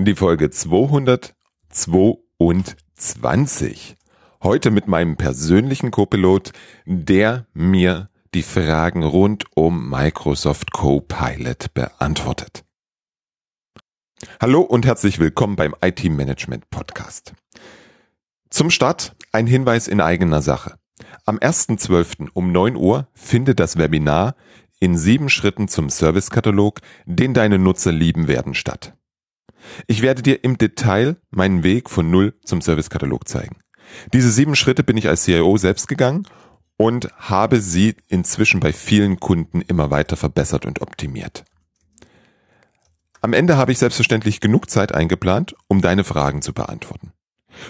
Die Folge 222. Heute mit meinem persönlichen Copilot, der mir die Fragen rund um Microsoft Copilot beantwortet. Hallo und herzlich willkommen beim IT Management Podcast. Zum Start ein Hinweis in eigener Sache. Am 1.12. um 9 Uhr findet das Webinar in sieben Schritten zum Servicekatalog, den deine Nutzer lieben werden, statt. Ich werde dir im Detail meinen Weg von Null zum Servicekatalog zeigen. Diese sieben Schritte bin ich als CIO selbst gegangen und habe sie inzwischen bei vielen Kunden immer weiter verbessert und optimiert. Am Ende habe ich selbstverständlich genug Zeit eingeplant, um deine Fragen zu beantworten.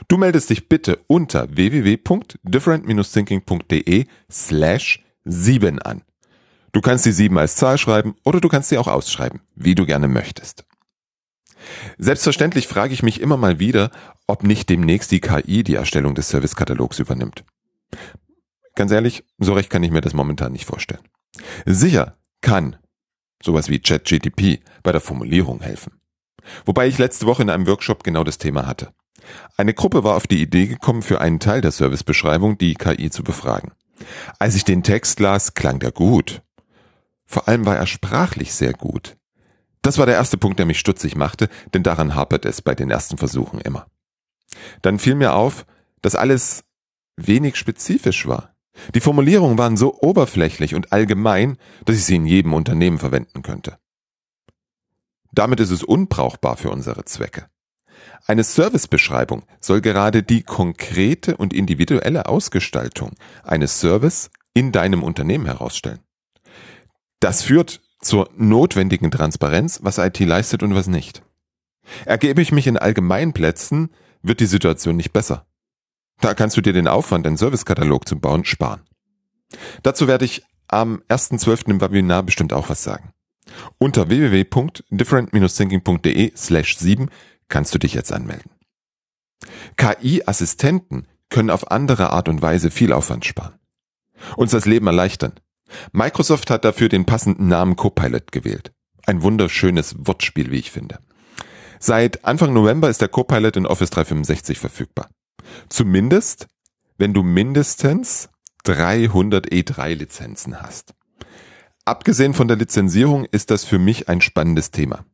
Du meldest dich bitte unter www.different-thinking.de slash 7 an. Du kannst die 7 als Zahl schreiben oder du kannst sie auch ausschreiben, wie du gerne möchtest. Selbstverständlich frage ich mich immer mal wieder, ob nicht demnächst die KI die Erstellung des Servicekatalogs übernimmt. Ganz ehrlich, so recht kann ich mir das momentan nicht vorstellen. Sicher kann sowas wie ChatGTP bei der Formulierung helfen. Wobei ich letzte Woche in einem Workshop genau das Thema hatte. Eine Gruppe war auf die Idee gekommen, für einen Teil der Servicebeschreibung die KI zu befragen. Als ich den Text las, klang der gut. Vor allem war er sprachlich sehr gut. Das war der erste Punkt, der mich stutzig machte, denn daran hapert es bei den ersten Versuchen immer. Dann fiel mir auf, dass alles wenig spezifisch war. Die Formulierungen waren so oberflächlich und allgemein, dass ich sie in jedem Unternehmen verwenden könnte. Damit ist es unbrauchbar für unsere Zwecke. Eine Servicebeschreibung soll gerade die konkrete und individuelle Ausgestaltung eines Service in deinem Unternehmen herausstellen. Das führt zur notwendigen Transparenz, was IT leistet und was nicht. Ergebe ich mich in Allgemeinplätzen, wird die Situation nicht besser. Da kannst du dir den Aufwand, einen Servicekatalog zu bauen, sparen. Dazu werde ich am 1.12. im Webinar bestimmt auch was sagen. Unter www.different-thinking.de slash 7 kannst du dich jetzt anmelden. KI-Assistenten können auf andere Art und Weise viel Aufwand sparen. Uns das Leben erleichtern. Microsoft hat dafür den passenden Namen Copilot gewählt. Ein wunderschönes Wortspiel, wie ich finde. Seit Anfang November ist der Copilot in Office 365 verfügbar. Zumindest, wenn du mindestens 300 E3 Lizenzen hast. Abgesehen von der Lizenzierung ist das für mich ein spannendes Thema.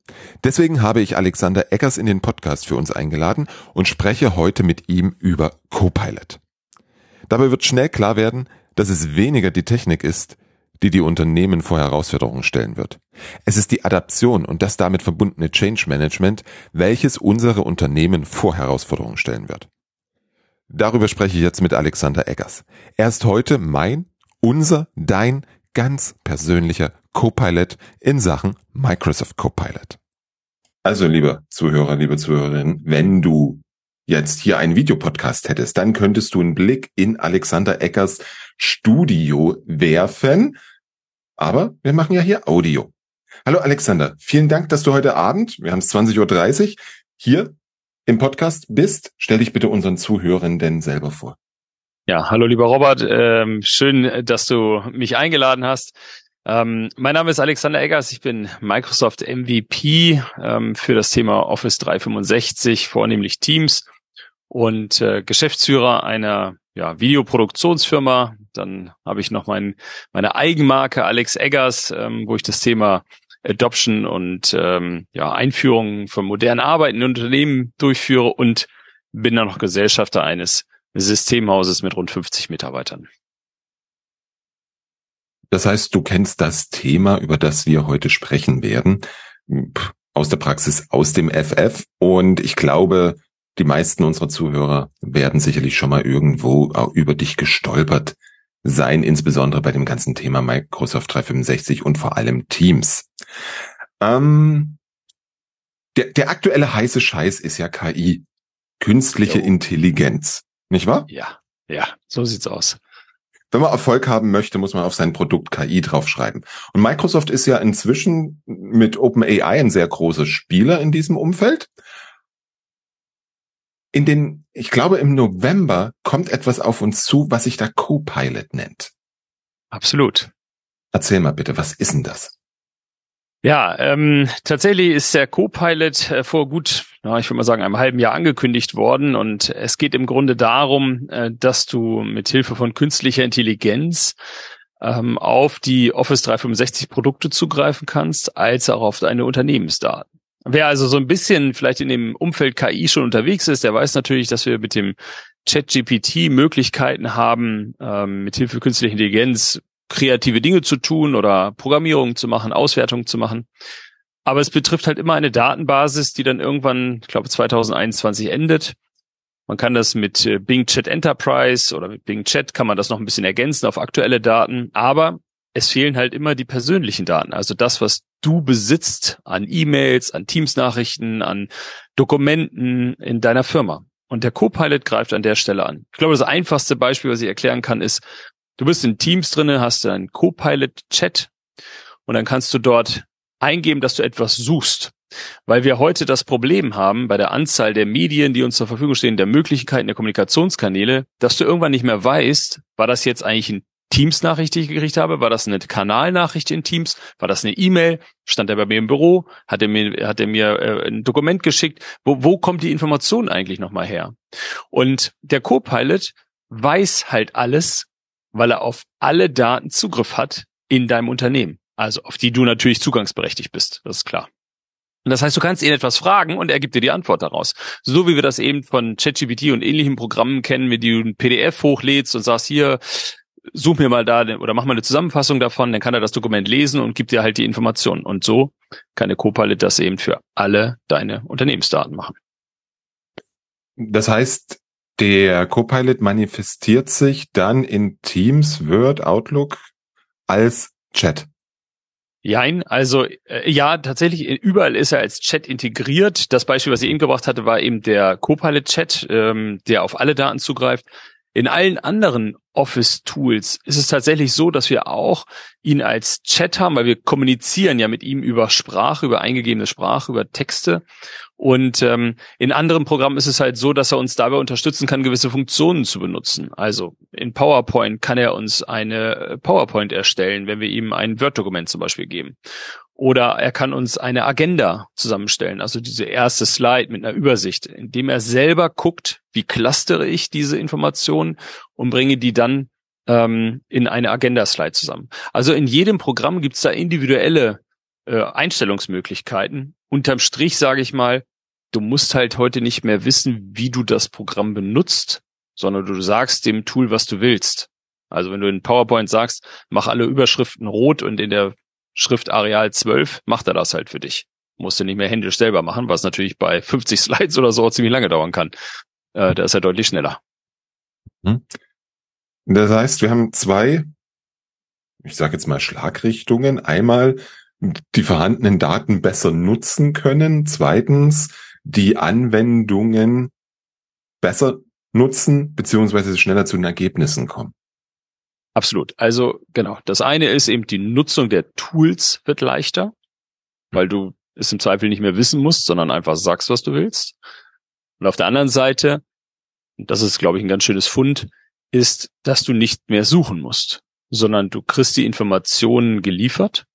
Deswegen habe ich Alexander Eggers in den Podcast für uns eingeladen und spreche heute mit ihm über Copilot. Dabei wird schnell klar werden, dass es weniger die Technik ist, die die Unternehmen vor Herausforderungen stellen wird. Es ist die Adaption und das damit verbundene Change Management, welches unsere Unternehmen vor Herausforderungen stellen wird. Darüber spreche ich jetzt mit Alexander Eggers. Er ist heute mein, unser, dein ganz persönlicher Copilot in Sachen Microsoft Copilot. Also, liebe Zuhörer, liebe Zuhörerinnen, wenn du jetzt hier einen Videopodcast hättest, dann könntest du einen Blick in Alexander Eckers Studio werfen. Aber wir machen ja hier Audio. Hallo Alexander, vielen Dank, dass du heute Abend, wir haben es 20.30 Uhr, hier im Podcast bist. Stell dich bitte unseren Zuhörenden selber vor. Ja, hallo lieber Robert, ähm, schön, dass du mich eingeladen hast. Ähm, mein Name ist Alexander Eggers, ich bin Microsoft MVP ähm, für das Thema Office 365, vornehmlich Teams und äh, Geschäftsführer einer ja, Videoproduktionsfirma. Dann habe ich noch mein, meine Eigenmarke Alex Eggers, ähm, wo ich das Thema Adoption und ähm, ja, Einführung von modernen Arbeiten in Unternehmen durchführe und bin dann noch Gesellschafter eines Systemhauses mit rund 50 Mitarbeitern. Das heißt, du kennst das Thema, über das wir heute sprechen werden, aus der Praxis, aus dem FF. Und ich glaube, die meisten unserer Zuhörer werden sicherlich schon mal irgendwo über dich gestolpert sein, insbesondere bei dem ganzen Thema Microsoft 365 und vor allem Teams. Ähm, der, der aktuelle heiße Scheiß ist ja KI, künstliche jo. Intelligenz, nicht wahr? Ja, ja, so sieht's aus. Wenn man Erfolg haben möchte, muss man auf sein Produkt KI draufschreiben. Und Microsoft ist ja inzwischen mit OpenAI ein sehr großer Spieler in diesem Umfeld. In den, ich glaube, im November kommt etwas auf uns zu, was sich da Copilot nennt. Absolut. Erzähl mal bitte, was ist denn das? Ja, ähm, tatsächlich ist der Copilot äh, vor gut, ja, ich würde mal sagen, einem halben Jahr angekündigt worden und es geht im Grunde darum, äh, dass du mit Hilfe von künstlicher Intelligenz ähm, auf die Office 365 Produkte zugreifen kannst, als auch auf deine Unternehmensdaten. Wer also so ein bisschen vielleicht in dem Umfeld KI schon unterwegs ist, der weiß natürlich, dass wir mit dem ChatGPT Möglichkeiten haben, ähm, mit Hilfe künstlicher Intelligenz kreative Dinge zu tun oder Programmierung zu machen, Auswertung zu machen. Aber es betrifft halt immer eine Datenbasis, die dann irgendwann, ich glaube 2021 endet. Man kann das mit äh, Bing Chat Enterprise oder mit Bing Chat kann man das noch ein bisschen ergänzen auf aktuelle Daten. Aber es fehlen halt immer die persönlichen Daten. Also das, was du besitzt an E-Mails, an Teams-Nachrichten, an Dokumenten in deiner Firma. Und der Copilot greift an der Stelle an. Ich glaube, das einfachste Beispiel, was ich erklären kann, ist, Du bist in Teams drinne, hast einen Copilot-Chat und dann kannst du dort eingeben, dass du etwas suchst. Weil wir heute das Problem haben bei der Anzahl der Medien, die uns zur Verfügung stehen, der Möglichkeiten der Kommunikationskanäle, dass du irgendwann nicht mehr weißt, war das jetzt eigentlich ein Teams-Nachricht, die ich gekriegt habe? War das eine Kanalnachricht in Teams? War das eine E-Mail? Stand er bei mir im Büro? Hat er mir, hat er mir äh, ein Dokument geschickt? Wo, wo kommt die Information eigentlich nochmal her? Und der Copilot weiß halt alles weil er auf alle Daten Zugriff hat in deinem Unternehmen. Also auf die du natürlich zugangsberechtigt bist, das ist klar. Und das heißt, du kannst ihn etwas fragen und er gibt dir die Antwort daraus. So wie wir das eben von ChatGPT und ähnlichen Programmen kennen, wie du ein PDF hochlädst und sagst, hier, such mir mal da oder mach mal eine Zusammenfassung davon, dann kann er das Dokument lesen und gibt dir halt die Informationen. Und so kann der Copilot das eben für alle deine Unternehmensdaten machen. Das heißt, der Copilot manifestiert sich dann in Teams, Word, Outlook als Chat. Jein, also äh, ja, tatsächlich, überall ist er als Chat integriert. Das Beispiel, was ich eben gebracht hatte, war eben der Copilot-Chat, ähm, der auf alle Daten zugreift. In allen anderen Office-Tools ist es tatsächlich so, dass wir auch ihn als Chat haben, weil wir kommunizieren ja mit ihm über Sprache, über eingegebene Sprache, über Texte. Und ähm, in anderen Programmen ist es halt so, dass er uns dabei unterstützen kann, gewisse Funktionen zu benutzen. Also in PowerPoint kann er uns eine äh, PowerPoint erstellen, wenn wir ihm ein Word-Dokument zum Beispiel geben. Oder er kann uns eine Agenda zusammenstellen, also diese erste Slide mit einer Übersicht, indem er selber guckt, wie clustere ich diese Informationen und bringe die dann ähm, in eine Agenda-Slide zusammen. Also in jedem Programm gibt es da individuelle äh, Einstellungsmöglichkeiten. Unterm Strich sage ich mal, du musst halt heute nicht mehr wissen, wie du das Programm benutzt, sondern du sagst dem Tool, was du willst. Also wenn du in PowerPoint sagst, mach alle Überschriften rot und in der Schrift Areal 12, macht er das halt für dich. Musst du nicht mehr händisch selber machen, was natürlich bei 50 Slides oder so ziemlich lange dauern kann. Äh, da ist er deutlich schneller. Hm. Das heißt, wir haben zwei, ich sage jetzt mal Schlagrichtungen. Einmal die vorhandenen Daten besser nutzen können. Zweitens, die Anwendungen besser nutzen, beziehungsweise schneller zu den Ergebnissen kommen. Absolut. Also genau. Das eine ist eben die Nutzung der Tools wird leichter, weil du es im Zweifel nicht mehr wissen musst, sondern einfach sagst, was du willst. Und auf der anderen Seite, das ist, glaube ich, ein ganz schönes Fund, ist, dass du nicht mehr suchen musst, sondern du kriegst die Informationen geliefert,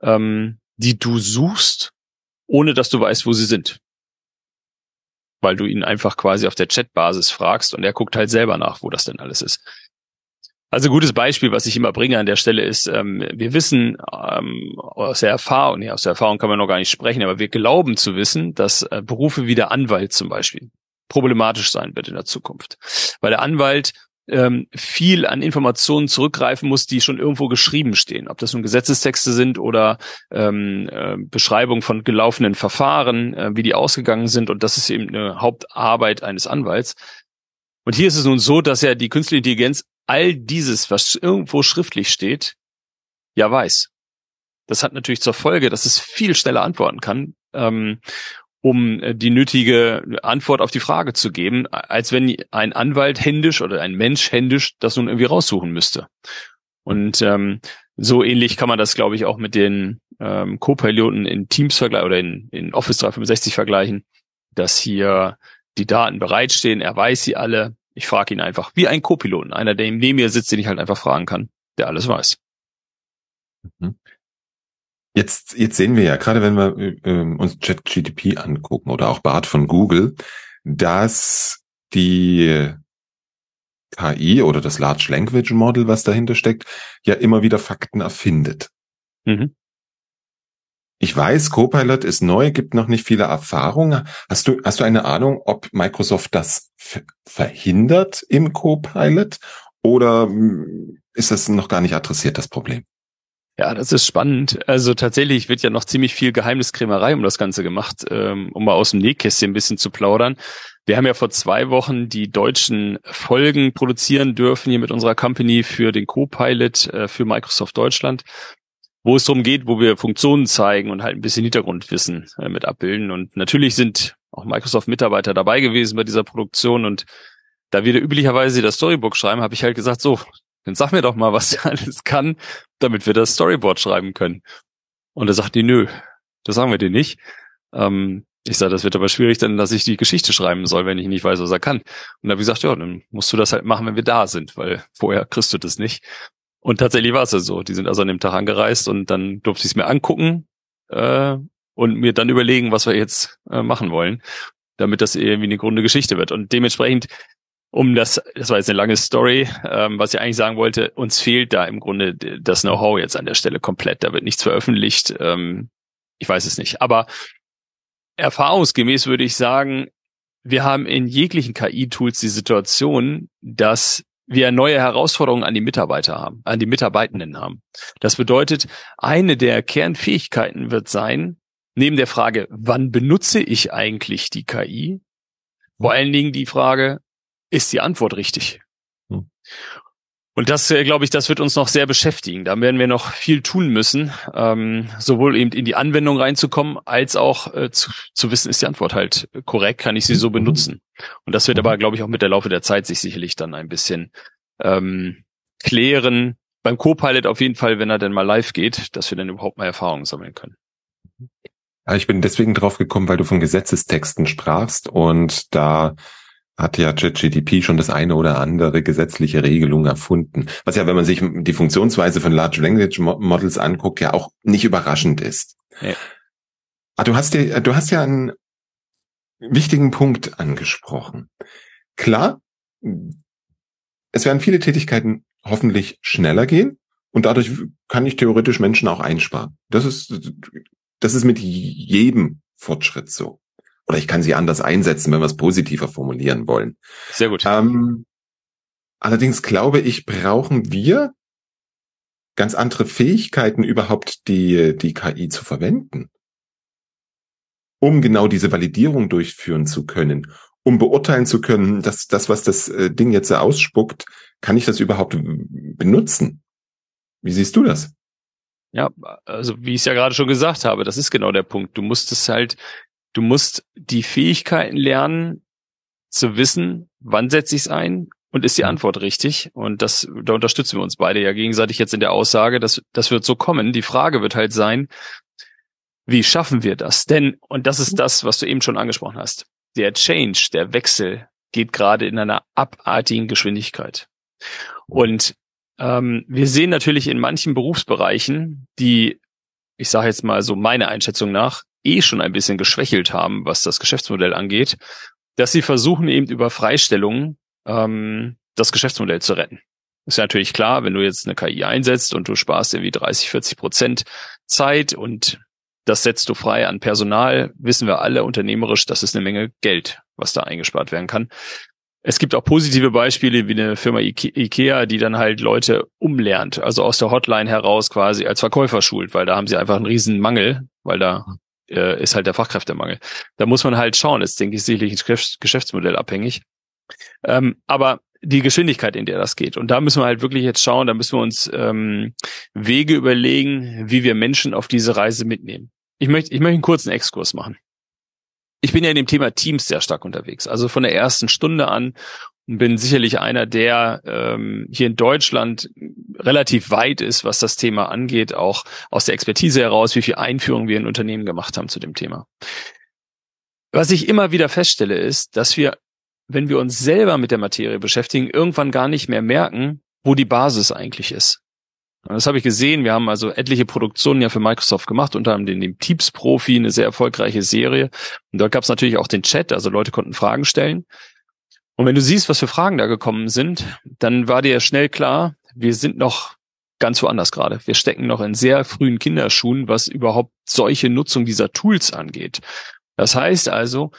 ähm, die du suchst, ohne dass du weißt, wo sie sind. Weil du ihn einfach quasi auf der Chatbasis fragst und er guckt halt selber nach, wo das denn alles ist. Also gutes Beispiel, was ich immer bringe an der Stelle ist, ähm, wir wissen ähm, aus der Erfahrung, nee, aus der Erfahrung kann man noch gar nicht sprechen, aber wir glauben zu wissen, dass äh, Berufe wie der Anwalt zum Beispiel problematisch sein wird in der Zukunft. Weil der Anwalt ähm, viel an Informationen zurückgreifen muss, die schon irgendwo geschrieben stehen. Ob das nun Gesetzestexte sind oder ähm, äh, Beschreibung von gelaufenen Verfahren, äh, wie die ausgegangen sind. Und das ist eben eine Hauptarbeit eines Anwalts. Und hier ist es nun so, dass ja die künstliche Intelligenz all dieses, was irgendwo schriftlich steht, ja weiß. Das hat natürlich zur Folge, dass es viel schneller antworten kann, ähm, um äh, die nötige Antwort auf die Frage zu geben, als wenn ein Anwalt händisch oder ein Mensch händisch das nun irgendwie raussuchen müsste. Und ähm, so ähnlich kann man das, glaube ich, auch mit den ähm, Co-Piloten in Teams vergleichen oder in, in Office 365 vergleichen, dass hier die Daten bereitstehen, er weiß sie alle, ich frage ihn einfach, wie ein Co-Piloten, einer, der neben mir sitzt, den ich halt einfach fragen kann, der alles weiß. Mhm. Jetzt, jetzt sehen wir ja, gerade wenn wir äh, uns ChatGTP angucken oder auch Bart von Google, dass die KI oder das Large Language Model, was dahinter steckt, ja immer wieder Fakten erfindet. Mhm. Ich weiß, Copilot ist neu, gibt noch nicht viele Erfahrungen. Hast du, hast du eine Ahnung, ob Microsoft das verhindert im Copilot oder hm, ist das noch gar nicht adressiert, das Problem? Ja, das ist spannend. Also tatsächlich wird ja noch ziemlich viel Geheimniskrämerei um das Ganze gemacht, ähm, um mal aus dem Nähkästchen ein bisschen zu plaudern. Wir haben ja vor zwei Wochen die deutschen Folgen produzieren dürfen hier mit unserer Company für den Copilot äh, für Microsoft Deutschland, wo es darum geht, wo wir Funktionen zeigen und halt ein bisschen Hintergrundwissen äh, mit abbilden. Und natürlich sind auch Microsoft-Mitarbeiter dabei gewesen bei dieser Produktion und da wir da üblicherweise das Storybook schreiben, habe ich halt gesagt, so, dann sag mir doch mal, was der alles kann, damit wir das Storyboard schreiben können. Und er sagt die, nö, das sagen wir dir nicht. Ähm, ich sage, das wird aber schwierig, dann, dass ich die Geschichte schreiben soll, wenn ich nicht weiß, was er kann. Und da habe ich gesagt, ja, dann musst du das halt machen, wenn wir da sind, weil vorher kriegst du das nicht. Und tatsächlich war es ja so. Die sind also an dem Tag angereist und dann durfte ich es mir angucken äh, und mir dann überlegen, was wir jetzt äh, machen wollen, damit das irgendwie eine grunde Geschichte wird. Und dementsprechend um das, das war jetzt eine lange Story, ähm, was ich eigentlich sagen wollte, uns fehlt da im Grunde das Know-how jetzt an der Stelle komplett. Da wird nichts veröffentlicht. Ähm, ich weiß es nicht. Aber erfahrungsgemäß würde ich sagen, wir haben in jeglichen KI-Tools die Situation, dass wir neue Herausforderungen an die Mitarbeiter haben, an die Mitarbeitenden haben. Das bedeutet, eine der Kernfähigkeiten wird sein, neben der Frage, wann benutze ich eigentlich die KI, vor allen Dingen die Frage, ist die Antwort richtig? Hm. Und das, äh, glaube ich, das wird uns noch sehr beschäftigen. Da werden wir noch viel tun müssen, ähm, sowohl eben in die Anwendung reinzukommen, als auch äh, zu, zu wissen, ist die Antwort halt korrekt, kann ich sie so mhm. benutzen. Und das wird aber, glaube ich, auch mit der Laufe der Zeit sich sicherlich dann ein bisschen ähm, klären. Beim Copilot auf jeden Fall, wenn er denn mal live geht, dass wir dann überhaupt mal Erfahrungen sammeln können. Ich bin deswegen drauf gekommen, weil du von Gesetzestexten sprachst und da hat ja ChatGTP schon das eine oder andere gesetzliche Regelung erfunden. Was ja, wenn man sich die Funktionsweise von Large Language Models anguckt, ja auch nicht überraschend ist. Ja. Aber ah, du hast ja, du hast ja einen wichtigen Punkt angesprochen. Klar, es werden viele Tätigkeiten hoffentlich schneller gehen und dadurch kann ich theoretisch Menschen auch einsparen. Das ist, das ist mit jedem Fortschritt so. Oder ich kann sie anders einsetzen, wenn wir es positiver formulieren wollen. Sehr gut. Ähm, allerdings glaube ich, brauchen wir ganz andere Fähigkeiten überhaupt die, die KI zu verwenden. Um genau diese Validierung durchführen zu können, um beurteilen zu können, dass das, was das äh, Ding jetzt ausspuckt, kann ich das überhaupt benutzen? Wie siehst du das? Ja, also wie ich es ja gerade schon gesagt habe, das ist genau der Punkt. Du musst es halt Du musst die Fähigkeiten lernen, zu wissen, wann setze ich es ein und ist die mhm. Antwort richtig. Und das, da unterstützen wir uns beide ja gegenseitig jetzt in der Aussage, dass das wird so kommen. Die Frage wird halt sein, wie schaffen wir das? Denn, und das ist das, was du eben schon angesprochen hast, der Change, der Wechsel geht gerade in einer abartigen Geschwindigkeit. Und ähm, wir sehen natürlich in manchen Berufsbereichen, die, ich sage jetzt mal so meine Einschätzung nach, eh schon ein bisschen geschwächelt haben, was das Geschäftsmodell angeht, dass sie versuchen eben über Freistellungen ähm, das Geschäftsmodell zu retten. Ist ja natürlich klar, wenn du jetzt eine KI einsetzt und du sparst irgendwie 30, 40 Prozent Zeit und das setzt du frei an Personal, wissen wir alle unternehmerisch, das ist eine Menge Geld, was da eingespart werden kann. Es gibt auch positive Beispiele wie eine Firma Ikea, die dann halt Leute umlernt, also aus der Hotline heraus quasi als Verkäufer schult, weil da haben sie einfach einen riesen Mangel, weil da äh, ist halt der Fachkräftemangel. Da muss man halt schauen. Das denke ich sicherlich ein Geschäftsmodell abhängig. Ähm, aber die Geschwindigkeit, in der das geht. Und da müssen wir halt wirklich jetzt schauen, da müssen wir uns ähm, Wege überlegen, wie wir Menschen auf diese Reise mitnehmen. Ich möchte, ich möchte einen kurzen Exkurs machen. Ich bin ja in dem Thema Teams sehr stark unterwegs. Also von der ersten Stunde an bin sicherlich einer, der ähm, hier in Deutschland relativ weit ist, was das Thema angeht, auch aus der Expertise heraus, wie viel Einführung wir in Unternehmen gemacht haben zu dem Thema. Was ich immer wieder feststelle, ist, dass wir, wenn wir uns selber mit der Materie beschäftigen, irgendwann gar nicht mehr merken, wo die Basis eigentlich ist. Das habe ich gesehen. Wir haben also etliche Produktionen ja für Microsoft gemacht, unter anderem den, Teams Profi, eine sehr erfolgreiche Serie. Und dort gab es natürlich auch den Chat, also Leute konnten Fragen stellen. Und wenn du siehst, was für Fragen da gekommen sind, dann war dir schnell klar, wir sind noch ganz woanders gerade. Wir stecken noch in sehr frühen Kinderschuhen, was überhaupt solche Nutzung dieser Tools angeht. Das heißt also,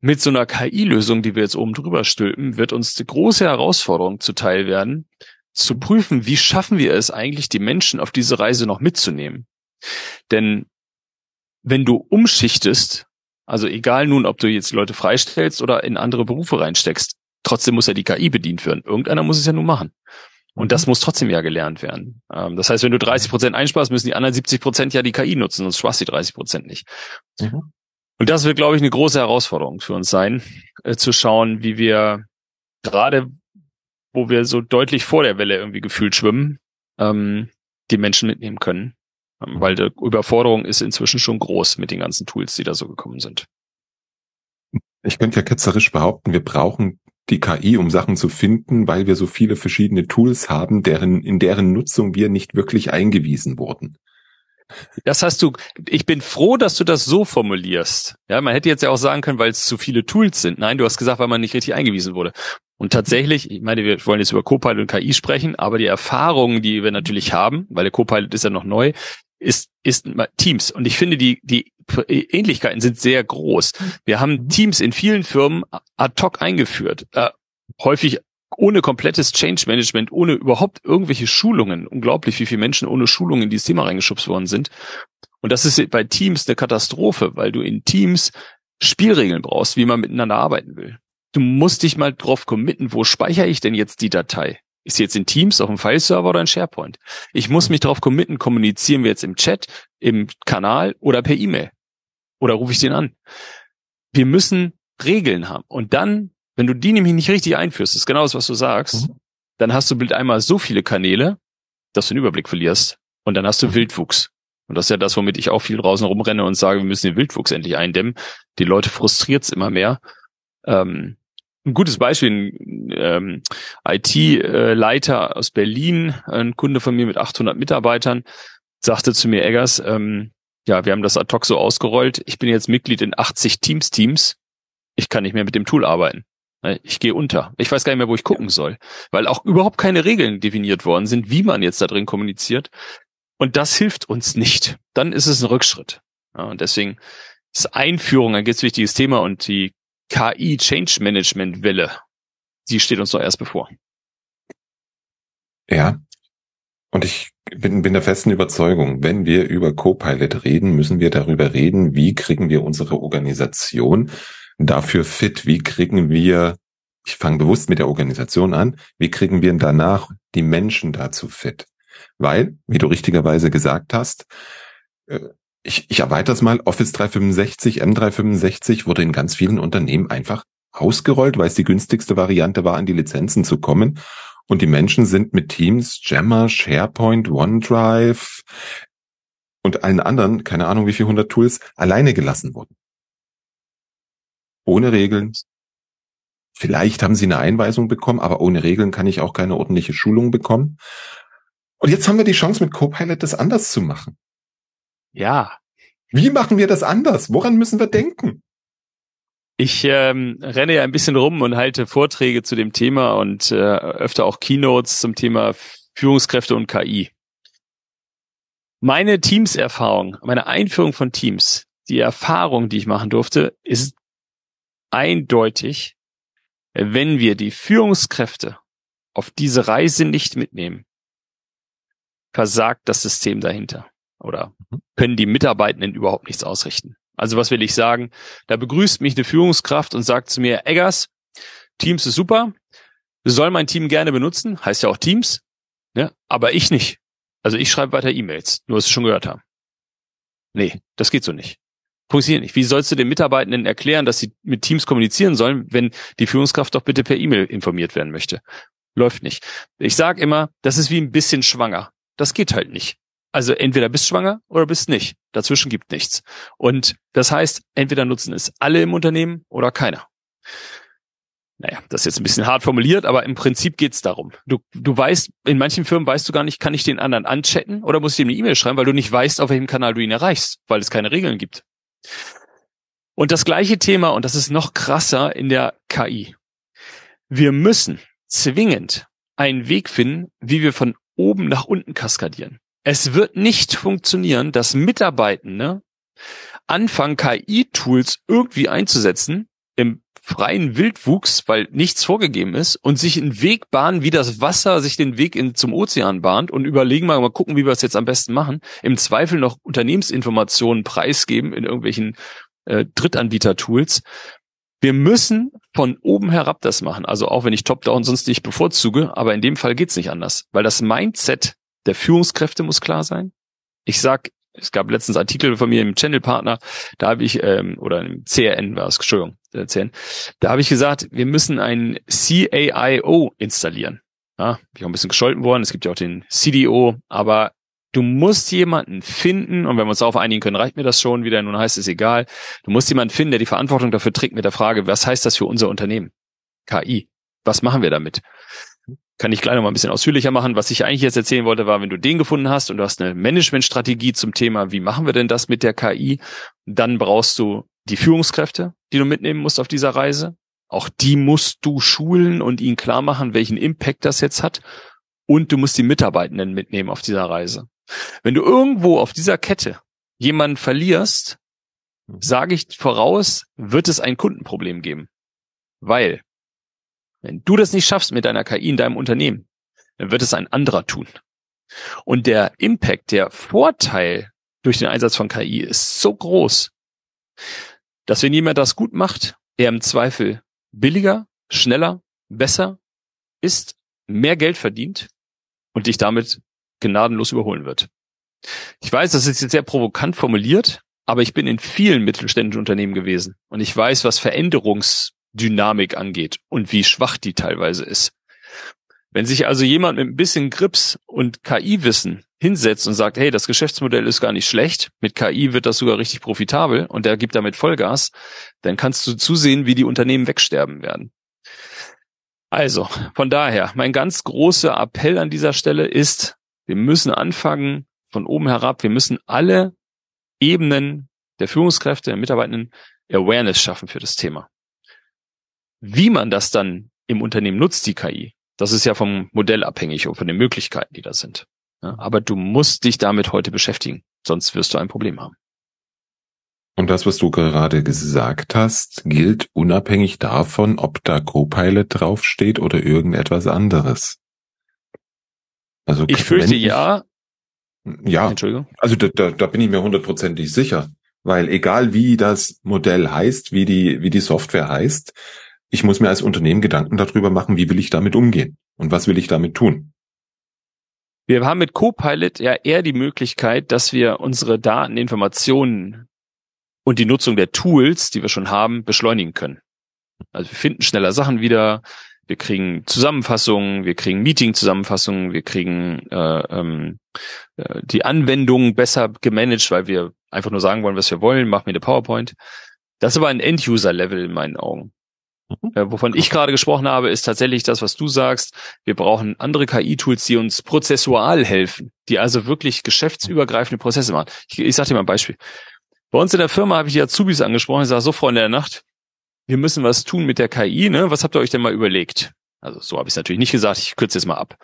mit so einer KI-Lösung, die wir jetzt oben drüber stülpen, wird uns die große Herausforderung zuteil werden, zu prüfen, wie schaffen wir es eigentlich, die Menschen auf diese Reise noch mitzunehmen. Denn wenn du umschichtest, also egal nun, ob du jetzt Leute freistellst oder in andere Berufe reinsteckst, trotzdem muss ja die KI bedient werden. Irgendeiner muss es ja nun machen. Und das mhm. muss trotzdem ja gelernt werden. Ähm, das heißt, wenn du 30 Prozent einsparst, müssen die anderen 70 Prozent ja die KI nutzen, sonst sparst du die 30 Prozent nicht. Mhm. Und das wird, glaube ich, eine große Herausforderung für uns sein, äh, zu schauen, wie wir gerade, wo wir so deutlich vor der Welle irgendwie gefühlt schwimmen, ähm, die Menschen mitnehmen können. Ähm, weil die Überforderung ist inzwischen schon groß mit den ganzen Tools, die da so gekommen sind. Ich könnte ja ketzerisch behaupten, wir brauchen die KI, um Sachen zu finden, weil wir so viele verschiedene Tools haben, deren, in deren Nutzung wir nicht wirklich eingewiesen wurden. Das hast du, ich bin froh, dass du das so formulierst. Ja, man hätte jetzt ja auch sagen können, weil es zu viele Tools sind. Nein, du hast gesagt, weil man nicht richtig eingewiesen wurde. Und tatsächlich, ich meine, wir wollen jetzt über Copilot und KI sprechen, aber die Erfahrungen, die wir natürlich haben, weil der Copilot ist ja noch neu, ist, ist Teams. Und ich finde, die, die Ähnlichkeiten sind sehr groß. Wir haben Teams in vielen Firmen ad hoc eingeführt. Äh, häufig ohne komplettes Change Management, ohne überhaupt irgendwelche Schulungen. Unglaublich, wie viele Menschen ohne Schulungen in dieses Thema reingeschubst worden sind. Und das ist bei Teams eine Katastrophe, weil du in Teams Spielregeln brauchst, wie man miteinander arbeiten will. Du musst dich mal drauf committen, wo speichere ich denn jetzt die Datei? Ist sie jetzt in Teams, auf dem File-Server oder in SharePoint? Ich muss mich darauf committen, kommunizieren wir jetzt im Chat, im Kanal oder per E-Mail? Oder rufe ich den an? Wir müssen Regeln haben. Und dann wenn du die nämlich nicht richtig einführst, ist genau das, was du sagst, mhm. dann hast du Bild einmal so viele Kanäle, dass du den Überblick verlierst. Und dann hast du mhm. Wildwuchs. Und das ist ja das, womit ich auch viel draußen rumrenne und sage, wir müssen den Wildwuchs endlich eindämmen. Die Leute frustriert's immer mehr. Ähm, ein gutes Beispiel, ein ähm, IT-Leiter aus Berlin, ein Kunde von mir mit 800 Mitarbeitern, sagte zu mir, Eggers, ähm, ja, wir haben das ad hoc so ausgerollt. Ich bin jetzt Mitglied in 80 Teams-Teams. Ich kann nicht mehr mit dem Tool arbeiten. Ich gehe unter. Ich weiß gar nicht mehr, wo ich gucken soll, weil auch überhaupt keine Regeln definiert worden sind, wie man jetzt da drin kommuniziert. Und das hilft uns nicht. Dann ist es ein Rückschritt. Ja, und deswegen ist Einführung ein ganz wichtiges Thema und die KI Change Management Welle, die steht uns doch erst bevor. Ja. Und ich bin, bin der festen Überzeugung, wenn wir über Copilot reden, müssen wir darüber reden, wie kriegen wir unsere Organisation dafür fit? Wie kriegen wir, ich fange bewusst mit der Organisation an, wie kriegen wir danach die Menschen dazu fit? Weil, wie du richtigerweise gesagt hast, äh, ich, ich erweitere es mal, Office 365, M365 wurde in ganz vielen Unternehmen einfach ausgerollt, weil es die günstigste Variante war, an die Lizenzen zu kommen. Und die Menschen sind mit Teams, Jammer, SharePoint, OneDrive und allen anderen, keine Ahnung wie viel hundert Tools, alleine gelassen worden ohne Regeln. Vielleicht haben sie eine Einweisung bekommen, aber ohne Regeln kann ich auch keine ordentliche Schulung bekommen. Und jetzt haben wir die Chance, mit Copilot das anders zu machen. Ja. Wie machen wir das anders? Woran müssen wir denken? Ich ähm, renne ja ein bisschen rum und halte Vorträge zu dem Thema und äh, öfter auch Keynotes zum Thema Führungskräfte und KI. Meine Teams-Erfahrung, meine Einführung von Teams, die Erfahrung, die ich machen durfte, ist eindeutig, wenn wir die Führungskräfte auf diese Reise nicht mitnehmen, versagt das System dahinter oder mhm. können die Mitarbeitenden überhaupt nichts ausrichten. Also was will ich sagen? Da begrüßt mich eine Führungskraft und sagt zu mir, Eggers, Teams ist super, soll mein Team gerne benutzen, heißt ja auch Teams, ne? aber ich nicht. Also ich schreibe weiter E-Mails, nur was sie schon gehört haben. Nee, das geht so nicht funktioniert nicht. Wie sollst du den Mitarbeitenden erklären, dass sie mit Teams kommunizieren sollen, wenn die Führungskraft doch bitte per E-Mail informiert werden möchte? Läuft nicht. Ich sage immer, das ist wie ein bisschen schwanger. Das geht halt nicht. Also entweder bist schwanger oder bist nicht. Dazwischen gibt nichts. Und das heißt, entweder nutzen es alle im Unternehmen oder keiner. naja, das ist jetzt ein bisschen hart formuliert, aber im Prinzip geht's darum. Du, du weißt, in manchen Firmen weißt du gar nicht, kann ich den anderen anchatten oder muss ich ihm eine E-Mail schreiben, weil du nicht weißt, auf welchem Kanal du ihn erreichst, weil es keine Regeln gibt. Und das gleiche Thema, und das ist noch krasser in der KI. Wir müssen zwingend einen Weg finden, wie wir von oben nach unten kaskadieren. Es wird nicht funktionieren, dass Mitarbeitende anfangen, KI-Tools irgendwie einzusetzen im freien Wildwuchs, weil nichts vorgegeben ist und sich einen Weg bahnen, wie das Wasser sich den Weg in, zum Ozean bahnt und überlegen mal, mal gucken, wie wir es jetzt am besten machen. Im Zweifel noch Unternehmensinformationen preisgeben in irgendwelchen äh, Drittanbieter-Tools. Wir müssen von oben herab das machen. Also auch wenn ich Top-Down sonst nicht bevorzuge, aber in dem Fall geht's nicht anders, weil das Mindset der Führungskräfte muss klar sein. Ich sag, es gab letztens Artikel von mir im Channel-Partner, da habe ich, ähm, oder im CRN war es, Entschuldigung, CRN, da habe ich gesagt, wir müssen ein CAIO installieren. Ja, bin ich auch ein bisschen gescholten worden. Es gibt ja auch den CDO, aber du musst jemanden finden, und wenn wir uns darauf einigen können, reicht mir das schon wieder, nun heißt es egal. Du musst jemanden finden, der die Verantwortung dafür trägt mit der Frage, was heißt das für unser Unternehmen? KI. Was machen wir damit? Kann ich gleich noch mal ein bisschen ausführlicher machen. Was ich eigentlich jetzt erzählen wollte, war, wenn du den gefunden hast und du hast eine Managementstrategie zum Thema, wie machen wir denn das mit der KI, dann brauchst du die Führungskräfte, die du mitnehmen musst auf dieser Reise. Auch die musst du schulen und ihnen klar machen, welchen Impact das jetzt hat. Und du musst die Mitarbeitenden mitnehmen auf dieser Reise. Wenn du irgendwo auf dieser Kette jemanden verlierst, sage ich voraus, wird es ein Kundenproblem geben. Weil wenn du das nicht schaffst mit deiner KI in deinem Unternehmen, dann wird es ein anderer tun. Und der Impact, der Vorteil durch den Einsatz von KI ist so groß, dass wenn jemand das gut macht, er im Zweifel billiger, schneller, besser ist, mehr Geld verdient und dich damit gnadenlos überholen wird. Ich weiß, das ist jetzt sehr provokant formuliert, aber ich bin in vielen mittelständischen Unternehmen gewesen und ich weiß, was Veränderungs Dynamik angeht und wie schwach die teilweise ist. Wenn sich also jemand mit ein bisschen Grips und KI-Wissen hinsetzt und sagt, hey, das Geschäftsmodell ist gar nicht schlecht, mit KI wird das sogar richtig profitabel und der gibt damit Vollgas, dann kannst du zusehen, wie die Unternehmen wegsterben werden. Also, von daher, mein ganz großer Appell an dieser Stelle ist, wir müssen anfangen von oben herab, wir müssen alle Ebenen der Führungskräfte, der Mitarbeitenden Awareness schaffen für das Thema. Wie man das dann im Unternehmen nutzt, die KI, das ist ja vom Modell abhängig und von den Möglichkeiten, die da sind. Ja, aber du musst dich damit heute beschäftigen, sonst wirst du ein Problem haben. Und das, was du gerade gesagt hast, gilt unabhängig davon, ob da Copilot draufsteht oder irgendetwas anderes. Also ich fürchte ich, ja. Ja. Entschuldigung. Also da, da, da bin ich mir hundertprozentig sicher, weil egal wie das Modell heißt, wie die wie die Software heißt, ich muss mir als Unternehmen Gedanken darüber machen, wie will ich damit umgehen und was will ich damit tun. Wir haben mit Copilot ja eher die Möglichkeit, dass wir unsere Daten, Informationen und die Nutzung der Tools, die wir schon haben, beschleunigen können. Also wir finden schneller Sachen wieder, wir kriegen Zusammenfassungen, wir kriegen Meeting-Zusammenfassungen, wir kriegen äh, ähm, äh, die Anwendung besser gemanagt, weil wir einfach nur sagen wollen, was wir wollen, mach mir eine PowerPoint. Das ist aber ein End-User-Level in meinen Augen. Äh, wovon ich gerade gesprochen habe, ist tatsächlich das, was du sagst. Wir brauchen andere KI-Tools, die uns prozessual helfen, die also wirklich geschäftsübergreifende Prozesse machen. Ich, ich sage dir mal ein Beispiel. Bei uns in der Firma habe ich die Azubis angesprochen. Ich sage, so Freunde der Nacht, wir müssen was tun mit der KI. Ne? Was habt ihr euch denn mal überlegt? Also so habe ich es natürlich nicht gesagt. Ich kürze jetzt mal ab.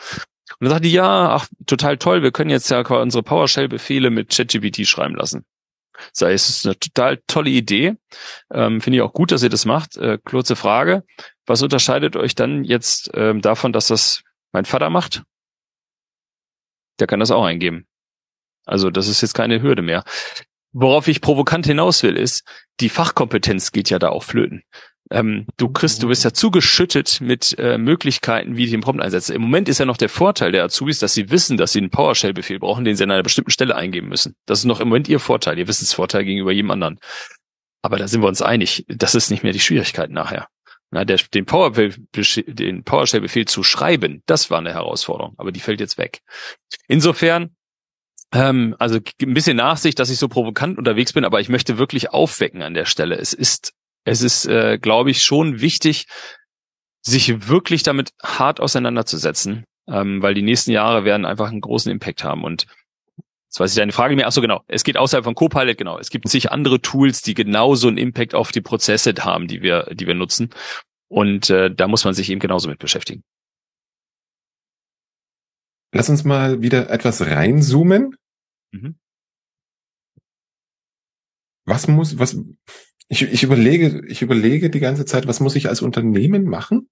Und dann sagt die, ja, ach, total toll. Wir können jetzt ja unsere PowerShell-Befehle mit ChatGPT schreiben lassen. Sei es eine total tolle Idee. Ähm, Finde ich auch gut, dass ihr das macht. Äh, kurze Frage. Was unterscheidet euch dann jetzt ähm, davon, dass das mein Vater macht? Der kann das auch eingeben. Also das ist jetzt keine Hürde mehr. Worauf ich provokant hinaus will, ist, die Fachkompetenz geht ja da auch flöten. Ähm, du kriegst, du bist ja zugeschüttet mit äh, Möglichkeiten, wie ich den Prompt einsetze. Im Moment ist ja noch der Vorteil der Azubis, dass sie wissen, dass sie einen PowerShell-Befehl brauchen, den sie an einer bestimmten Stelle eingeben müssen. Das ist noch im Moment ihr Vorteil, ihr Wissensvorteil gegenüber jedem anderen. Aber da sind wir uns einig, das ist nicht mehr die Schwierigkeit nachher. Na, der, den PowerShell-Befehl PowerShell zu schreiben, das war eine Herausforderung, aber die fällt jetzt weg. Insofern, ähm, also ein bisschen Nachsicht, dass ich so provokant unterwegs bin, aber ich möchte wirklich aufwecken an der Stelle. Es ist es ist, äh, glaube ich, schon wichtig, sich wirklich damit hart auseinanderzusetzen, ähm, weil die nächsten Jahre werden einfach einen großen Impact haben. Und jetzt weiß ich deine Frage mehr. Ach so, genau. Es geht außerhalb von Copilot, genau. Es gibt sich andere Tools, die genauso einen Impact auf die Prozesse haben, die wir, die wir nutzen. Und äh, da muss man sich eben genauso mit beschäftigen. Lass uns mal wieder etwas reinzoomen. Mhm. Was muss, was, ich, ich überlege, ich überlege die ganze Zeit, was muss ich als Unternehmen machen,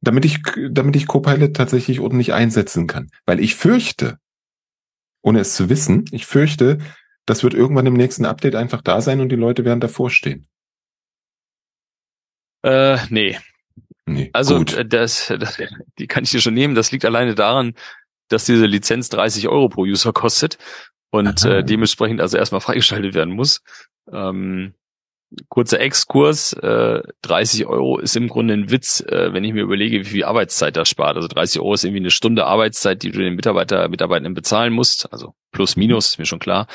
damit ich, damit ich Copilot tatsächlich ordentlich einsetzen kann. Weil ich fürchte, ohne es zu wissen, ich fürchte, das wird irgendwann im nächsten Update einfach da sein und die Leute werden davor stehen. Äh, nee. Nee, also gut. Äh, das, das, die kann ich dir schon nehmen. Das liegt alleine daran, dass diese Lizenz 30 Euro pro User kostet und äh, dementsprechend also erstmal freigeschaltet werden muss. Ähm, kurzer Exkurs, äh, 30 Euro ist im Grunde ein Witz, äh, wenn ich mir überlege, wie viel Arbeitszeit das spart. Also 30 Euro ist irgendwie eine Stunde Arbeitszeit, die du den Mitarbeiter, Mitarbeitenden bezahlen musst. Also plus minus, ist mir schon klar.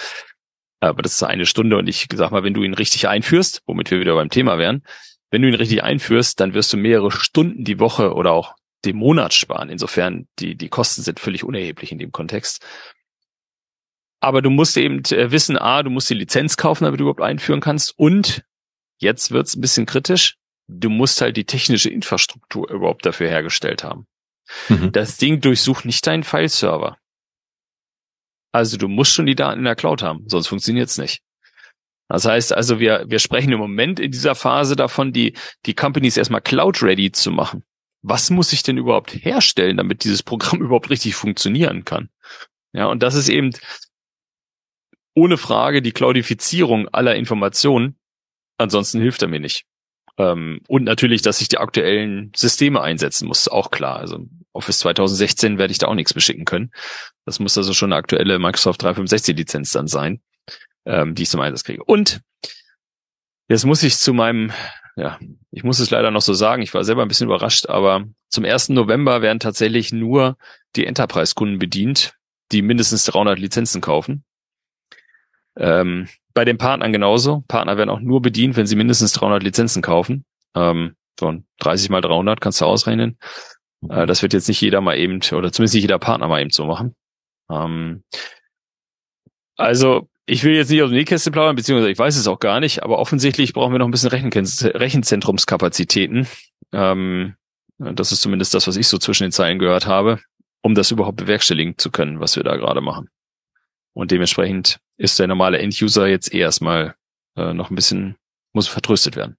Aber das ist eine Stunde und ich sag mal, wenn du ihn richtig einführst, womit wir wieder beim Thema wären, wenn du ihn richtig einführst, dann wirst du mehrere Stunden die Woche oder auch den Monat sparen. Insofern die, die Kosten sind völlig unerheblich in dem Kontext. Aber du musst eben äh, wissen, a, du musst die Lizenz kaufen, damit du überhaupt einführen kannst. Und jetzt wird's ein bisschen kritisch. Du musst halt die technische Infrastruktur überhaupt dafür hergestellt haben. Mhm. Das Ding durchsucht nicht deinen File-Server. Also du musst schon die Daten in der Cloud haben, sonst funktioniert's nicht. Das heißt also, wir, wir sprechen im Moment in dieser Phase davon, die, die Companies erstmal cloud-ready zu machen. Was muss ich denn überhaupt herstellen, damit dieses Programm überhaupt richtig funktionieren kann? Ja, und das ist eben ohne Frage die Cloudifizierung aller Informationen. Ansonsten hilft er mir nicht. Ähm, und natürlich, dass ich die aktuellen Systeme einsetzen muss, auch klar. Also Office 2016 werde ich da auch nichts beschicken können. Das muss also schon eine aktuelle Microsoft 365 Lizenz dann sein ähm, die ich zum Einsatz kriege. Und jetzt muss ich zu meinem, ja, ich muss es leider noch so sagen, ich war selber ein bisschen überrascht, aber zum 1. November werden tatsächlich nur die Enterprise-Kunden bedient, die mindestens 300 Lizenzen kaufen. Ähm, bei den Partnern genauso. Partner werden auch nur bedient, wenn sie mindestens 300 Lizenzen kaufen. Ähm, so 30 mal 300 kannst du ausrechnen. Äh, das wird jetzt nicht jeder mal eben, oder zumindest nicht jeder Partner mal eben so machen. Ähm, also ich will jetzt nicht aus dem Nähkästchen plaudern, beziehungsweise ich weiß es auch gar nicht, aber offensichtlich brauchen wir noch ein bisschen Rechenzentrumskapazitäten. Ähm, das ist zumindest das, was ich so zwischen den Zeilen gehört habe, um das überhaupt bewerkstelligen zu können, was wir da gerade machen. Und dementsprechend ist der normale End-User jetzt eh erstmal äh, noch ein bisschen, muss vertröstet werden.